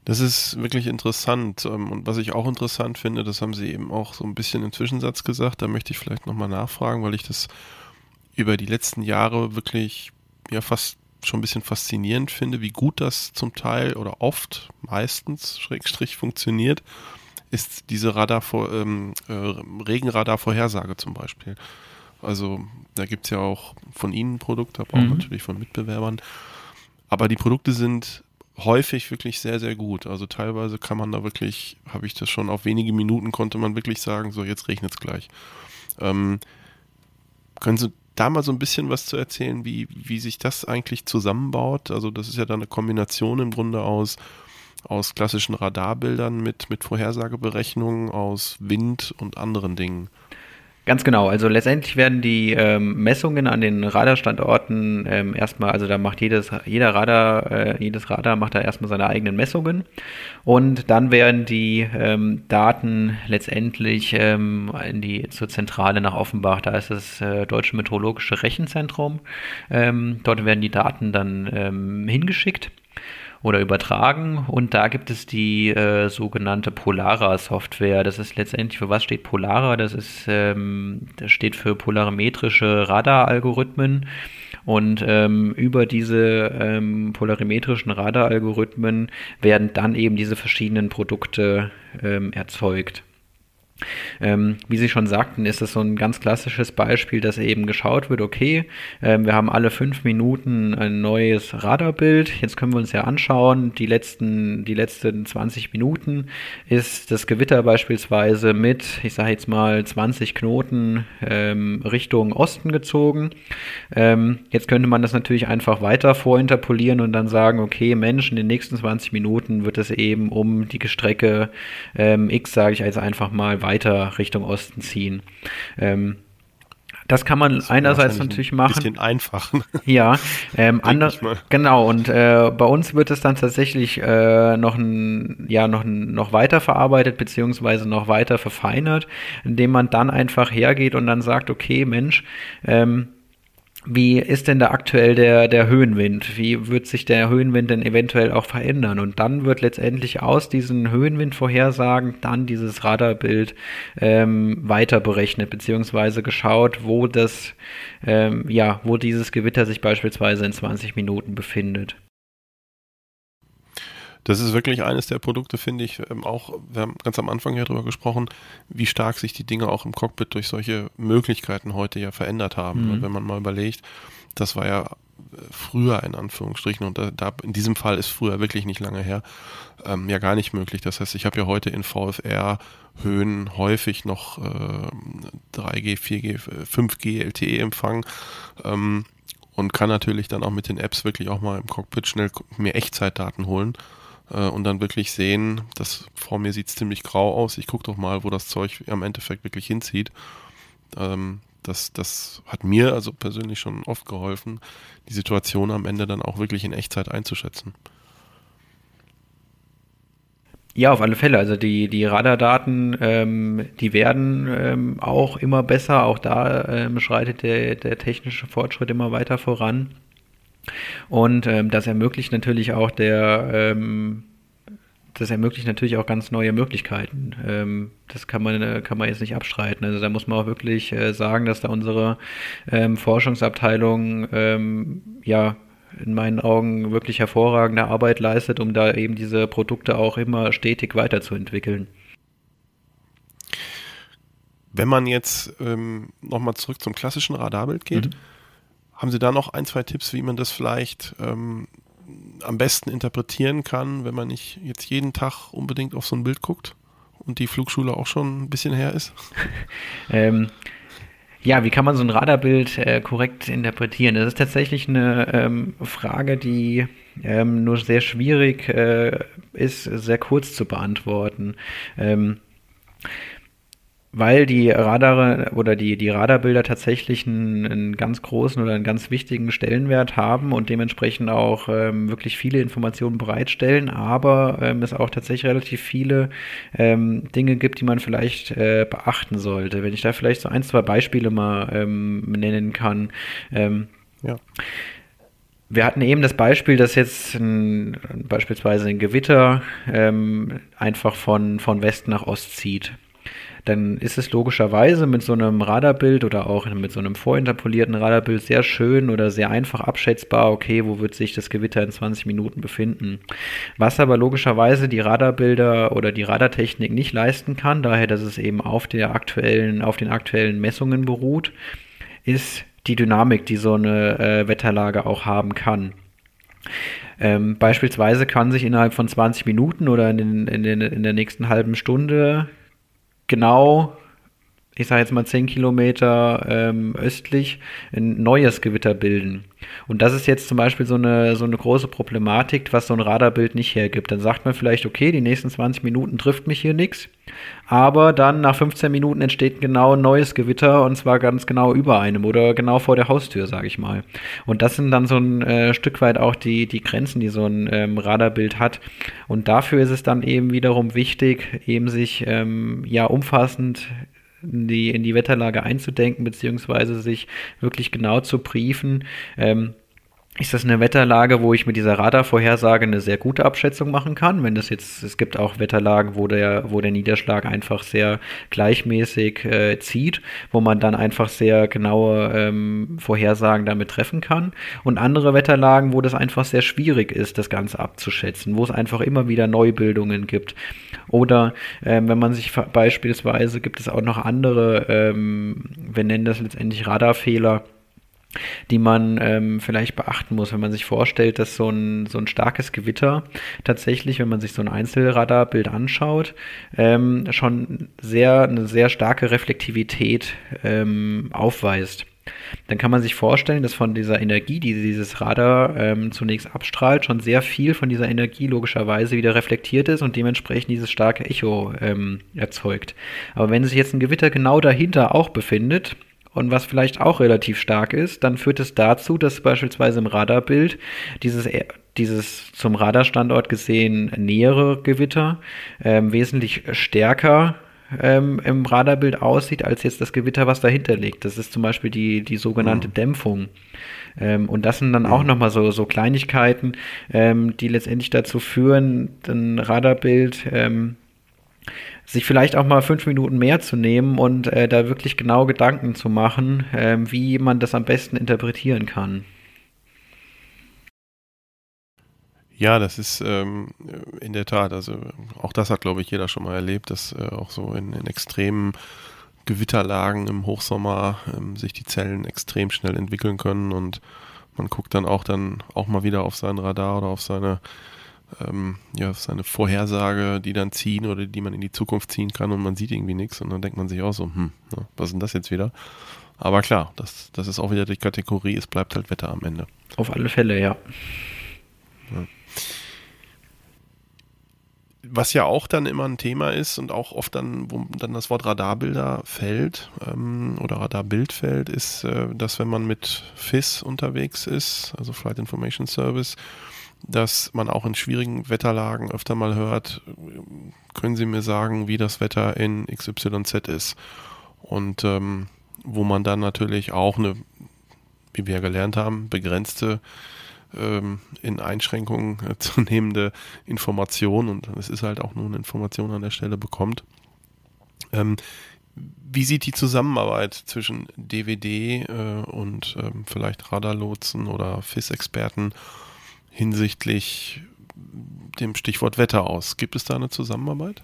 Das ist wirklich interessant. Ähm, und was ich auch interessant finde, das haben Sie eben auch so ein bisschen im Zwischensatz gesagt, da möchte ich vielleicht nochmal nachfragen, weil ich das über die letzten Jahre wirklich ja fast schon ein bisschen faszinierend finde, wie gut das zum Teil oder oft, meistens, Schrägstrich, funktioniert, ist diese Radar ähm, äh, Regenradar-Vorhersage zum Beispiel. Also da gibt es ja auch von Ihnen Produkte, aber auch mhm. natürlich von Mitbewerbern. Aber die Produkte sind häufig wirklich sehr, sehr gut. Also teilweise kann man da wirklich, habe ich das schon auf wenige Minuten, konnte man wirklich sagen, so jetzt regnet es gleich. Ähm, können Sie da mal so ein bisschen was zu erzählen, wie, wie sich das eigentlich zusammenbaut? Also das ist ja dann eine Kombination im Grunde aus, aus klassischen Radarbildern mit, mit Vorhersageberechnungen, aus Wind und anderen Dingen. Ganz genau. Also letztendlich werden die ähm, Messungen an den Radarstandorten ähm, erstmal, also da macht jedes, jeder Radar, äh, jedes Radar macht da erstmal seine eigenen Messungen und dann werden die ähm, Daten letztendlich ähm, in die zur Zentrale nach Offenbach. Da ist das äh, Deutsche Meteorologische Rechenzentrum. Ähm, dort werden die Daten dann ähm, hingeschickt oder übertragen. Und da gibt es die äh, sogenannte Polara-Software. Das ist letztendlich, für was steht Polara? Das ist, ähm, das steht für polarimetrische Radaralgorithmen. Und ähm, über diese ähm, polarimetrischen Radaralgorithmen werden dann eben diese verschiedenen Produkte ähm, erzeugt. Ähm, wie Sie schon sagten, ist es so ein ganz klassisches Beispiel, dass eben geschaut wird, okay, ähm, wir haben alle fünf Minuten ein neues Radarbild. Jetzt können wir uns ja anschauen, die letzten, die letzten 20 Minuten ist das Gewitter beispielsweise mit, ich sage jetzt mal, 20 Knoten ähm, Richtung Osten gezogen. Ähm, jetzt könnte man das natürlich einfach weiter vorinterpolieren und dann sagen, okay, Mensch, in den nächsten 20 Minuten wird es eben um die Strecke ähm, X, sage ich also einfach mal, weiter Richtung Osten ziehen. Ähm, das kann man das einerseits natürlich machen. Ein bisschen einfach. Ja, <laughs> ähm, anders, genau. Und äh, bei uns wird es dann tatsächlich äh, noch, ein, ja, noch, ein, noch weiter verarbeitet beziehungsweise noch weiter verfeinert, indem man dann einfach hergeht und dann sagt, okay, Mensch, ähm, wie ist denn da aktuell der, der Höhenwind? Wie wird sich der Höhenwind denn eventuell auch verändern? Und dann wird letztendlich aus diesen Höhenwindvorhersagen dann dieses Radarbild ähm, weiter berechnet, beziehungsweise geschaut, wo das, ähm, ja, wo dieses Gewitter sich beispielsweise in 20 Minuten befindet. Das ist wirklich eines der Produkte, finde ich, ähm, auch, wir haben ganz am Anfang ja drüber gesprochen, wie stark sich die Dinge auch im Cockpit durch solche Möglichkeiten heute ja verändert haben. Mhm. Wenn man mal überlegt, das war ja äh, früher in Anführungsstrichen und da, da, in diesem Fall ist früher wirklich nicht lange her ähm, ja gar nicht möglich. Das heißt, ich habe ja heute in VFR Höhen häufig noch äh, 3G, 4G, 5G LTE Empfang ähm, und kann natürlich dann auch mit den Apps wirklich auch mal im Cockpit schnell mir Echtzeitdaten holen äh, und dann wirklich sehen, dass vor mir sieht es ziemlich grau aus. Ich gucke doch mal, wo das Zeug am Endeffekt wirklich hinzieht. Ähm, das, das hat mir also persönlich schon oft geholfen, die Situation am Ende dann auch wirklich in Echtzeit einzuschätzen. Ja, auf alle Fälle. Also die, die Radardaten, ähm, die werden ähm, auch immer besser. Auch da ähm, schreitet der, der technische Fortschritt immer weiter voran. Und ähm, das ermöglicht natürlich auch der, ähm, das ermöglicht natürlich auch ganz neue Möglichkeiten. Ähm, das kann man, äh, kann man jetzt nicht abstreiten. Also da muss man auch wirklich äh, sagen, dass da unsere ähm, Forschungsabteilung ähm, ja in meinen Augen wirklich hervorragende Arbeit leistet, um da eben diese Produkte auch immer stetig weiterzuentwickeln. Wenn man jetzt ähm, nochmal zurück zum klassischen Radarbild geht, mhm haben Sie da noch ein, zwei Tipps, wie man das vielleicht ähm, am besten interpretieren kann, wenn man nicht jetzt jeden Tag unbedingt auf so ein Bild guckt und die Flugschule auch schon ein bisschen her ist? <laughs> ähm, ja, wie kann man so ein Radarbild äh, korrekt interpretieren? Das ist tatsächlich eine ähm, Frage, die ähm, nur sehr schwierig äh, ist, sehr kurz zu beantworten. Ähm, weil die Radare oder die, die Radarbilder tatsächlich einen, einen, ganz großen oder einen ganz wichtigen Stellenwert haben und dementsprechend auch ähm, wirklich viele Informationen bereitstellen, aber ähm, es auch tatsächlich relativ viele ähm, Dinge gibt, die man vielleicht äh, beachten sollte. Wenn ich da vielleicht so ein, zwei Beispiele mal ähm, nennen kann. Ähm, ja. Wir hatten eben das Beispiel, dass jetzt ein, beispielsweise ein Gewitter ähm, einfach von, von West nach Ost zieht dann ist es logischerweise mit so einem Radarbild oder auch mit so einem vorinterpolierten Radarbild sehr schön oder sehr einfach abschätzbar, okay, wo wird sich das Gewitter in 20 Minuten befinden. Was aber logischerweise die Radarbilder oder die Radartechnik nicht leisten kann, daher, dass es eben auf der aktuellen, auf den aktuellen Messungen beruht, ist die Dynamik, die so eine äh, Wetterlage auch haben kann. Ähm, beispielsweise kann sich innerhalb von 20 Minuten oder in, den, in, den, in der nächsten halben Stunde genau, ich sage jetzt mal 10 Kilometer ähm, östlich, ein neues Gewitter bilden. Und das ist jetzt zum Beispiel so eine, so eine große Problematik, was so ein Radarbild nicht hergibt. Dann sagt man vielleicht, okay, die nächsten 20 Minuten trifft mich hier nichts, aber dann nach 15 Minuten entsteht genau ein neues Gewitter und zwar ganz genau über einem oder genau vor der Haustür, sage ich mal. Und das sind dann so ein äh, Stück weit auch die, die Grenzen, die so ein ähm, Radarbild hat. Und dafür ist es dann eben wiederum wichtig, eben sich ähm, ja umfassend in die, in die Wetterlage einzudenken, beziehungsweise sich wirklich genau zu briefen. Ähm, ist das eine Wetterlage, wo ich mit dieser Radarvorhersage eine sehr gute Abschätzung machen kann? Wenn das jetzt, es gibt auch Wetterlagen, wo der, wo der Niederschlag einfach sehr gleichmäßig äh, zieht, wo man dann einfach sehr genaue ähm, Vorhersagen damit treffen kann. Und andere Wetterlagen, wo das einfach sehr schwierig ist, das Ganze abzuschätzen, wo es einfach immer wieder Neubildungen gibt. Oder ähm, wenn man sich beispielsweise gibt es auch noch andere, ähm, wir nennen das letztendlich Radarfehler die man ähm, vielleicht beachten muss, wenn man sich vorstellt, dass so ein, so ein starkes Gewitter tatsächlich, wenn man sich so ein Einzelradarbild anschaut, ähm, schon sehr, eine sehr starke Reflektivität ähm, aufweist. Dann kann man sich vorstellen, dass von dieser Energie, die dieses Radar ähm, zunächst abstrahlt, schon sehr viel von dieser Energie logischerweise wieder reflektiert ist und dementsprechend dieses starke Echo ähm, erzeugt. Aber wenn sich jetzt ein Gewitter genau dahinter auch befindet, und was vielleicht auch relativ stark ist, dann führt es dazu, dass beispielsweise im Radarbild dieses, e, dieses zum Radarstandort gesehen nähere Gewitter ähm, wesentlich stärker ähm, im Radarbild aussieht, als jetzt das Gewitter, was dahinter liegt. Das ist zum Beispiel die, die sogenannte mhm. Dämpfung. Ähm, und das sind dann mhm. auch nochmal so, so Kleinigkeiten, ähm, die letztendlich dazu führen, ein Radarbild ähm, sich vielleicht auch mal fünf Minuten mehr zu nehmen und äh, da wirklich genau Gedanken zu machen, äh, wie man das am besten interpretieren kann. Ja, das ist ähm, in der Tat, also auch das hat, glaube ich, jeder schon mal erlebt, dass äh, auch so in, in, extremen Gewitterlagen im Hochsommer ähm, sich die Zellen extrem schnell entwickeln können und man guckt dann auch dann auch mal wieder auf sein Radar oder auf seine ähm, ja, seine Vorhersage, die dann ziehen oder die man in die Zukunft ziehen kann und man sieht irgendwie nichts und dann denkt man sich auch so, hm, ne, was ist denn das jetzt wieder? Aber klar, das, das ist auch wieder die Kategorie, es bleibt halt Wetter am Ende. Auf alle Fälle, ja. ja. Was ja auch dann immer ein Thema ist und auch oft dann, wo dann das Wort Radarbilder fällt ähm, oder Radarbild fällt, ist, äh, dass wenn man mit FIS unterwegs ist, also Flight Information Service, dass man auch in schwierigen Wetterlagen öfter mal hört, können Sie mir sagen, wie das Wetter in XYZ ist. Und ähm, wo man dann natürlich auch eine, wie wir gelernt haben, begrenzte ähm, in Einschränkungen äh, <laughs> zu nehmende Information, und es ist halt auch nur eine Information an der Stelle, bekommt. Ähm, wie sieht die Zusammenarbeit zwischen DVD äh, und ähm, vielleicht Radarlotsen oder FIS-Experten hinsichtlich dem Stichwort Wetter aus. Gibt es da eine Zusammenarbeit?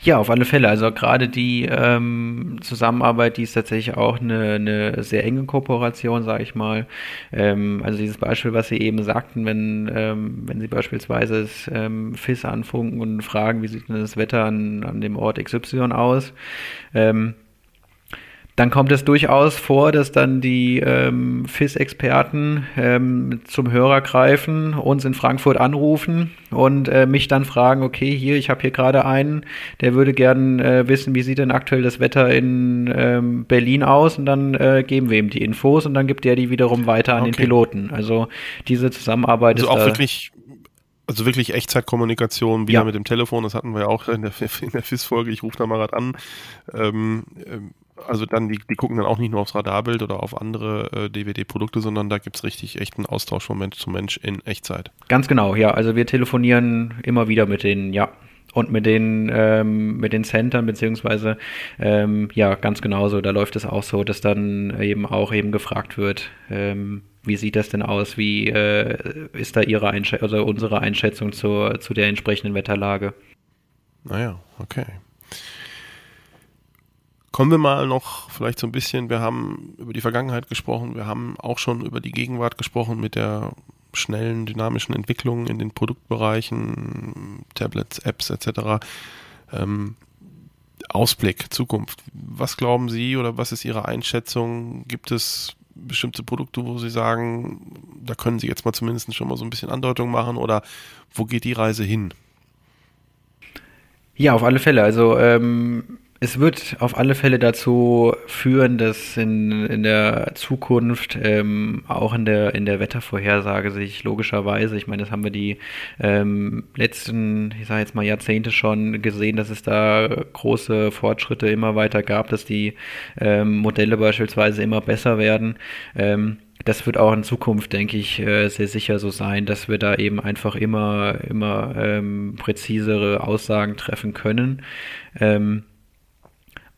Ja, auf alle Fälle. Also gerade die ähm, Zusammenarbeit, die ist tatsächlich auch eine, eine sehr enge Kooperation, sage ich mal. Ähm, also dieses Beispiel, was Sie eben sagten, wenn, ähm, wenn Sie beispielsweise das ähm, FIS anfunken und fragen, wie sieht denn das Wetter an, an dem Ort XY aus, ähm, dann kommt es durchaus vor, dass dann die ähm, FIS-Experten ähm, zum Hörer greifen, uns in Frankfurt anrufen und äh, mich dann fragen, okay, hier, ich habe hier gerade einen, der würde gern äh, wissen, wie sieht denn aktuell das Wetter in ähm, Berlin aus und dann äh, geben wir ihm die Infos und dann gibt er die wiederum weiter an okay. den Piloten. Also diese Zusammenarbeit also ist auch wirklich also wirklich Echtzeitkommunikation wieder ja. mit dem Telefon, das hatten wir ja auch in der, <laughs> in der FIS-Folge, ich rufe da mal gerade an. Ähm, ähm also dann, die, die gucken dann auch nicht nur aufs Radarbild oder auf andere äh, DVD-Produkte, sondern da gibt es richtig echten Austausch von Mensch zu Mensch in Echtzeit. Ganz genau, ja. Also wir telefonieren immer wieder mit denen, ja. Und mit den, ähm, mit den Centern, beziehungsweise, ähm, ja, ganz genauso, da läuft es auch so, dass dann eben auch eben gefragt wird, ähm, wie sieht das denn aus? Wie äh, ist da Ihre Einschätzung, also unsere Einschätzung zur, zu der entsprechenden Wetterlage? Naja, okay. Kommen wir mal noch vielleicht so ein bisschen, wir haben über die Vergangenheit gesprochen, wir haben auch schon über die Gegenwart gesprochen mit der schnellen, dynamischen Entwicklung in den Produktbereichen, Tablets, Apps etc. Ähm, Ausblick, Zukunft. Was glauben Sie oder was ist Ihre Einschätzung? Gibt es bestimmte Produkte, wo Sie sagen, da können Sie jetzt mal zumindest schon mal so ein bisschen Andeutung machen oder wo geht die Reise hin? Ja, auf alle Fälle. Also ähm, es wird auf alle Fälle dazu führen, dass in, in der Zukunft ähm, auch in der in der Wettervorhersage sich logischerweise, ich meine, das haben wir die ähm, letzten, ich sage jetzt mal Jahrzehnte schon gesehen, dass es da große Fortschritte immer weiter gab, dass die ähm, Modelle beispielsweise immer besser werden. Ähm, das wird auch in Zukunft, denke ich, äh, sehr sicher so sein, dass wir da eben einfach immer, immer ähm, präzisere Aussagen treffen können. Ähm,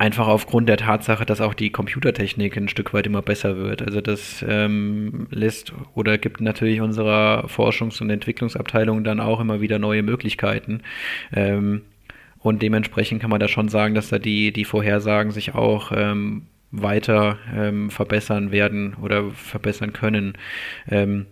Einfach aufgrund der Tatsache, dass auch die Computertechnik ein Stück weit immer besser wird. Also das ähm, lässt oder gibt natürlich unserer Forschungs- und Entwicklungsabteilung dann auch immer wieder neue Möglichkeiten. Ähm, und dementsprechend kann man da schon sagen, dass da die, die Vorhersagen sich auch ähm, weiter ähm, verbessern werden oder verbessern können. Ähm,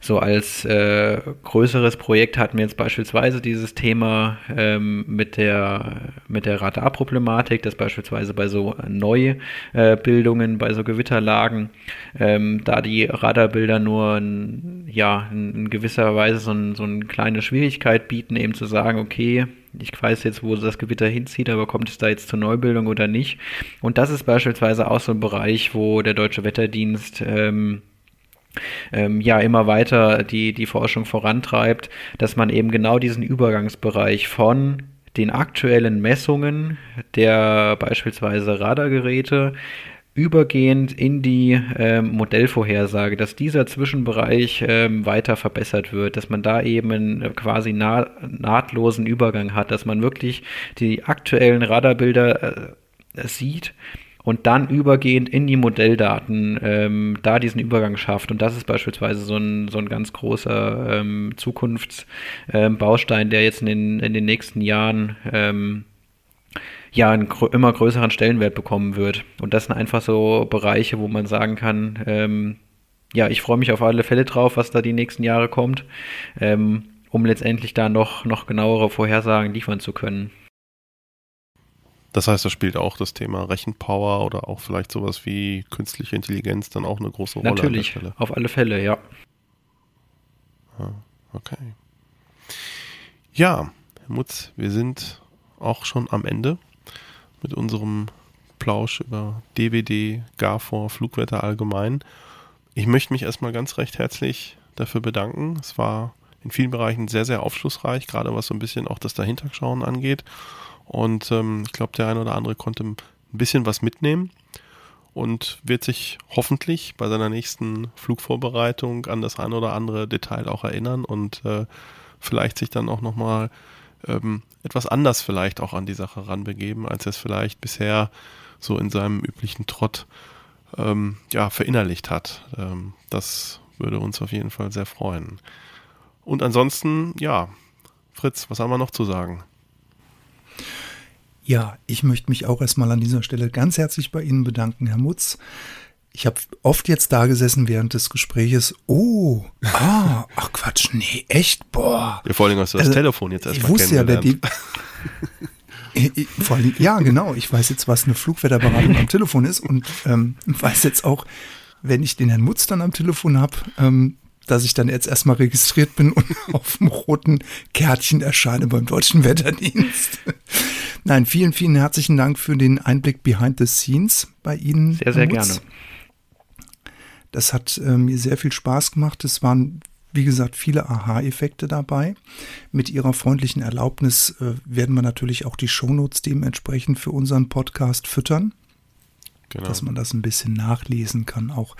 so als äh, größeres Projekt hatten wir jetzt beispielsweise dieses Thema ähm, mit der mit der Radarproblematik, dass beispielsweise bei so Neubildungen, äh, bei so Gewitterlagen, ähm, da die Radarbilder nur ein, ja in, in gewisser Weise so, ein, so eine kleine Schwierigkeit bieten, eben zu sagen, okay, ich weiß jetzt, wo das Gewitter hinzieht, aber kommt es da jetzt zur Neubildung oder nicht? Und das ist beispielsweise auch so ein Bereich, wo der Deutsche Wetterdienst ähm, ähm, ja immer weiter die, die Forschung vorantreibt, dass man eben genau diesen Übergangsbereich von den aktuellen Messungen der beispielsweise Radargeräte übergehend in die ähm, Modellvorhersage, dass dieser Zwischenbereich ähm, weiter verbessert wird, dass man da eben einen quasi nah nahtlosen Übergang hat, dass man wirklich die aktuellen Radarbilder äh, sieht und dann übergehend in die Modelldaten ähm, da diesen Übergang schafft. Und das ist beispielsweise so ein, so ein ganz großer ähm, Zukunftsbaustein, ähm, der jetzt in den, in den nächsten Jahren ähm, ja einen gr immer größeren Stellenwert bekommen wird. Und das sind einfach so Bereiche, wo man sagen kann, ähm, ja, ich freue mich auf alle Fälle drauf, was da die nächsten Jahre kommt, ähm, um letztendlich da noch, noch genauere Vorhersagen liefern zu können. Das heißt, da spielt auch das Thema Rechenpower oder auch vielleicht sowas wie künstliche Intelligenz dann auch eine große Rolle. Natürlich, auf alle Fälle, ja. Ah, okay. Ja, Herr Mutz, wir sind auch schon am Ende mit unserem Plausch über DWD, GAFOR, Flugwetter allgemein. Ich möchte mich erstmal ganz recht herzlich dafür bedanken. Es war in vielen Bereichen sehr, sehr aufschlussreich, gerade was so ein bisschen auch das Dahinterschauen angeht. Und ähm, ich glaube, der eine oder andere konnte ein bisschen was mitnehmen und wird sich hoffentlich bei seiner nächsten Flugvorbereitung an das eine oder andere Detail auch erinnern und äh, vielleicht sich dann auch nochmal ähm, etwas anders vielleicht auch an die Sache ranbegeben, als er es vielleicht bisher so in seinem üblichen Trott ähm, ja, verinnerlicht hat. Ähm, das würde uns auf jeden Fall sehr freuen. Und ansonsten, ja, Fritz, was haben wir noch zu sagen? Ja, ich möchte mich auch erstmal an dieser Stelle ganz herzlich bei Ihnen bedanken, Herr Mutz. Ich habe oft jetzt da gesessen während des Gespräches. Oh, <laughs> ah, ach Quatsch, nee, echt, boah. Ja, vor allem hast du das also, Telefon jetzt erstmal Ich wusste ja, der, <laughs> Vor allem, ja, genau. Ich weiß jetzt, was eine Flugwetterberatung am Telefon ist und ähm, weiß jetzt auch, wenn ich den Herrn Mutz dann am Telefon habe, ähm, dass ich dann jetzt erstmal registriert bin und <laughs> auf dem roten Kärtchen erscheine beim Deutschen Wetterdienst. <laughs> Nein, vielen, vielen herzlichen Dank für den Einblick behind the scenes bei Ihnen. Sehr, sehr gerne. Das hat äh, mir sehr viel Spaß gemacht. Es waren, wie gesagt, viele Aha-Effekte dabei. Mit Ihrer freundlichen Erlaubnis äh, werden wir natürlich auch die Shownotes dementsprechend für unseren Podcast füttern. Genau. Dass man das ein bisschen nachlesen kann, auch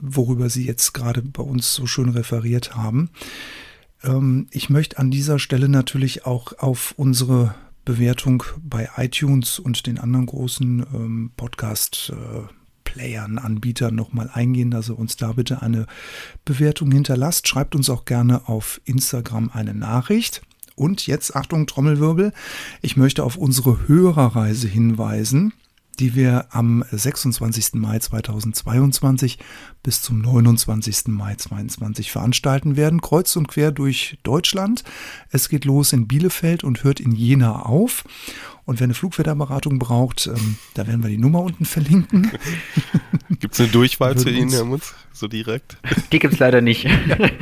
worüber Sie jetzt gerade bei uns so schön referiert haben. Ähm, ich möchte an dieser Stelle natürlich auch auf unsere Bewertung bei iTunes und den anderen großen ähm, Podcast äh, Playern, Anbietern nochmal eingehen, dass ihr uns da bitte eine Bewertung hinterlasst. Schreibt uns auch gerne auf Instagram eine Nachricht. Und jetzt, Achtung, Trommelwirbel, ich möchte auf unsere Hörerreise hinweisen die wir am 26. Mai 2022 bis zum 29. Mai 2022 veranstalten werden, kreuz und quer durch Deutschland. Es geht los in Bielefeld und hört in Jena auf. Und wer eine Flugwetterberatung braucht, ähm, da werden wir die Nummer unten verlinken. <laughs> Gibt es eine Durchwahl zu Ihnen, Herr Mutz, so direkt? Die gibt es leider nicht.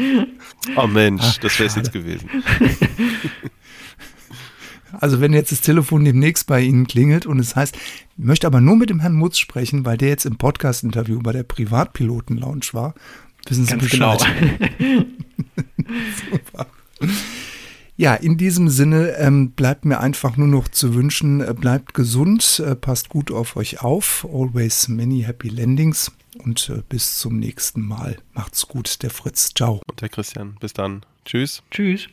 <laughs> oh Mensch, Ach, das wäre es jetzt gewesen. <laughs> Also wenn jetzt das Telefon demnächst bei Ihnen klingelt und es heißt, ich möchte aber nur mit dem Herrn Mutz sprechen, weil der jetzt im Podcast-Interview bei der Privatpiloten-Lounge war, wissen Sie Ganz Bescheid. Genau. <laughs> Super. Ja, in diesem Sinne ähm, bleibt mir einfach nur noch zu wünschen, äh, bleibt gesund, äh, passt gut auf euch auf, always many happy landings und äh, bis zum nächsten Mal. Macht's gut, der Fritz. Ciao. Und der Christian. Bis dann. Tschüss. Tschüss.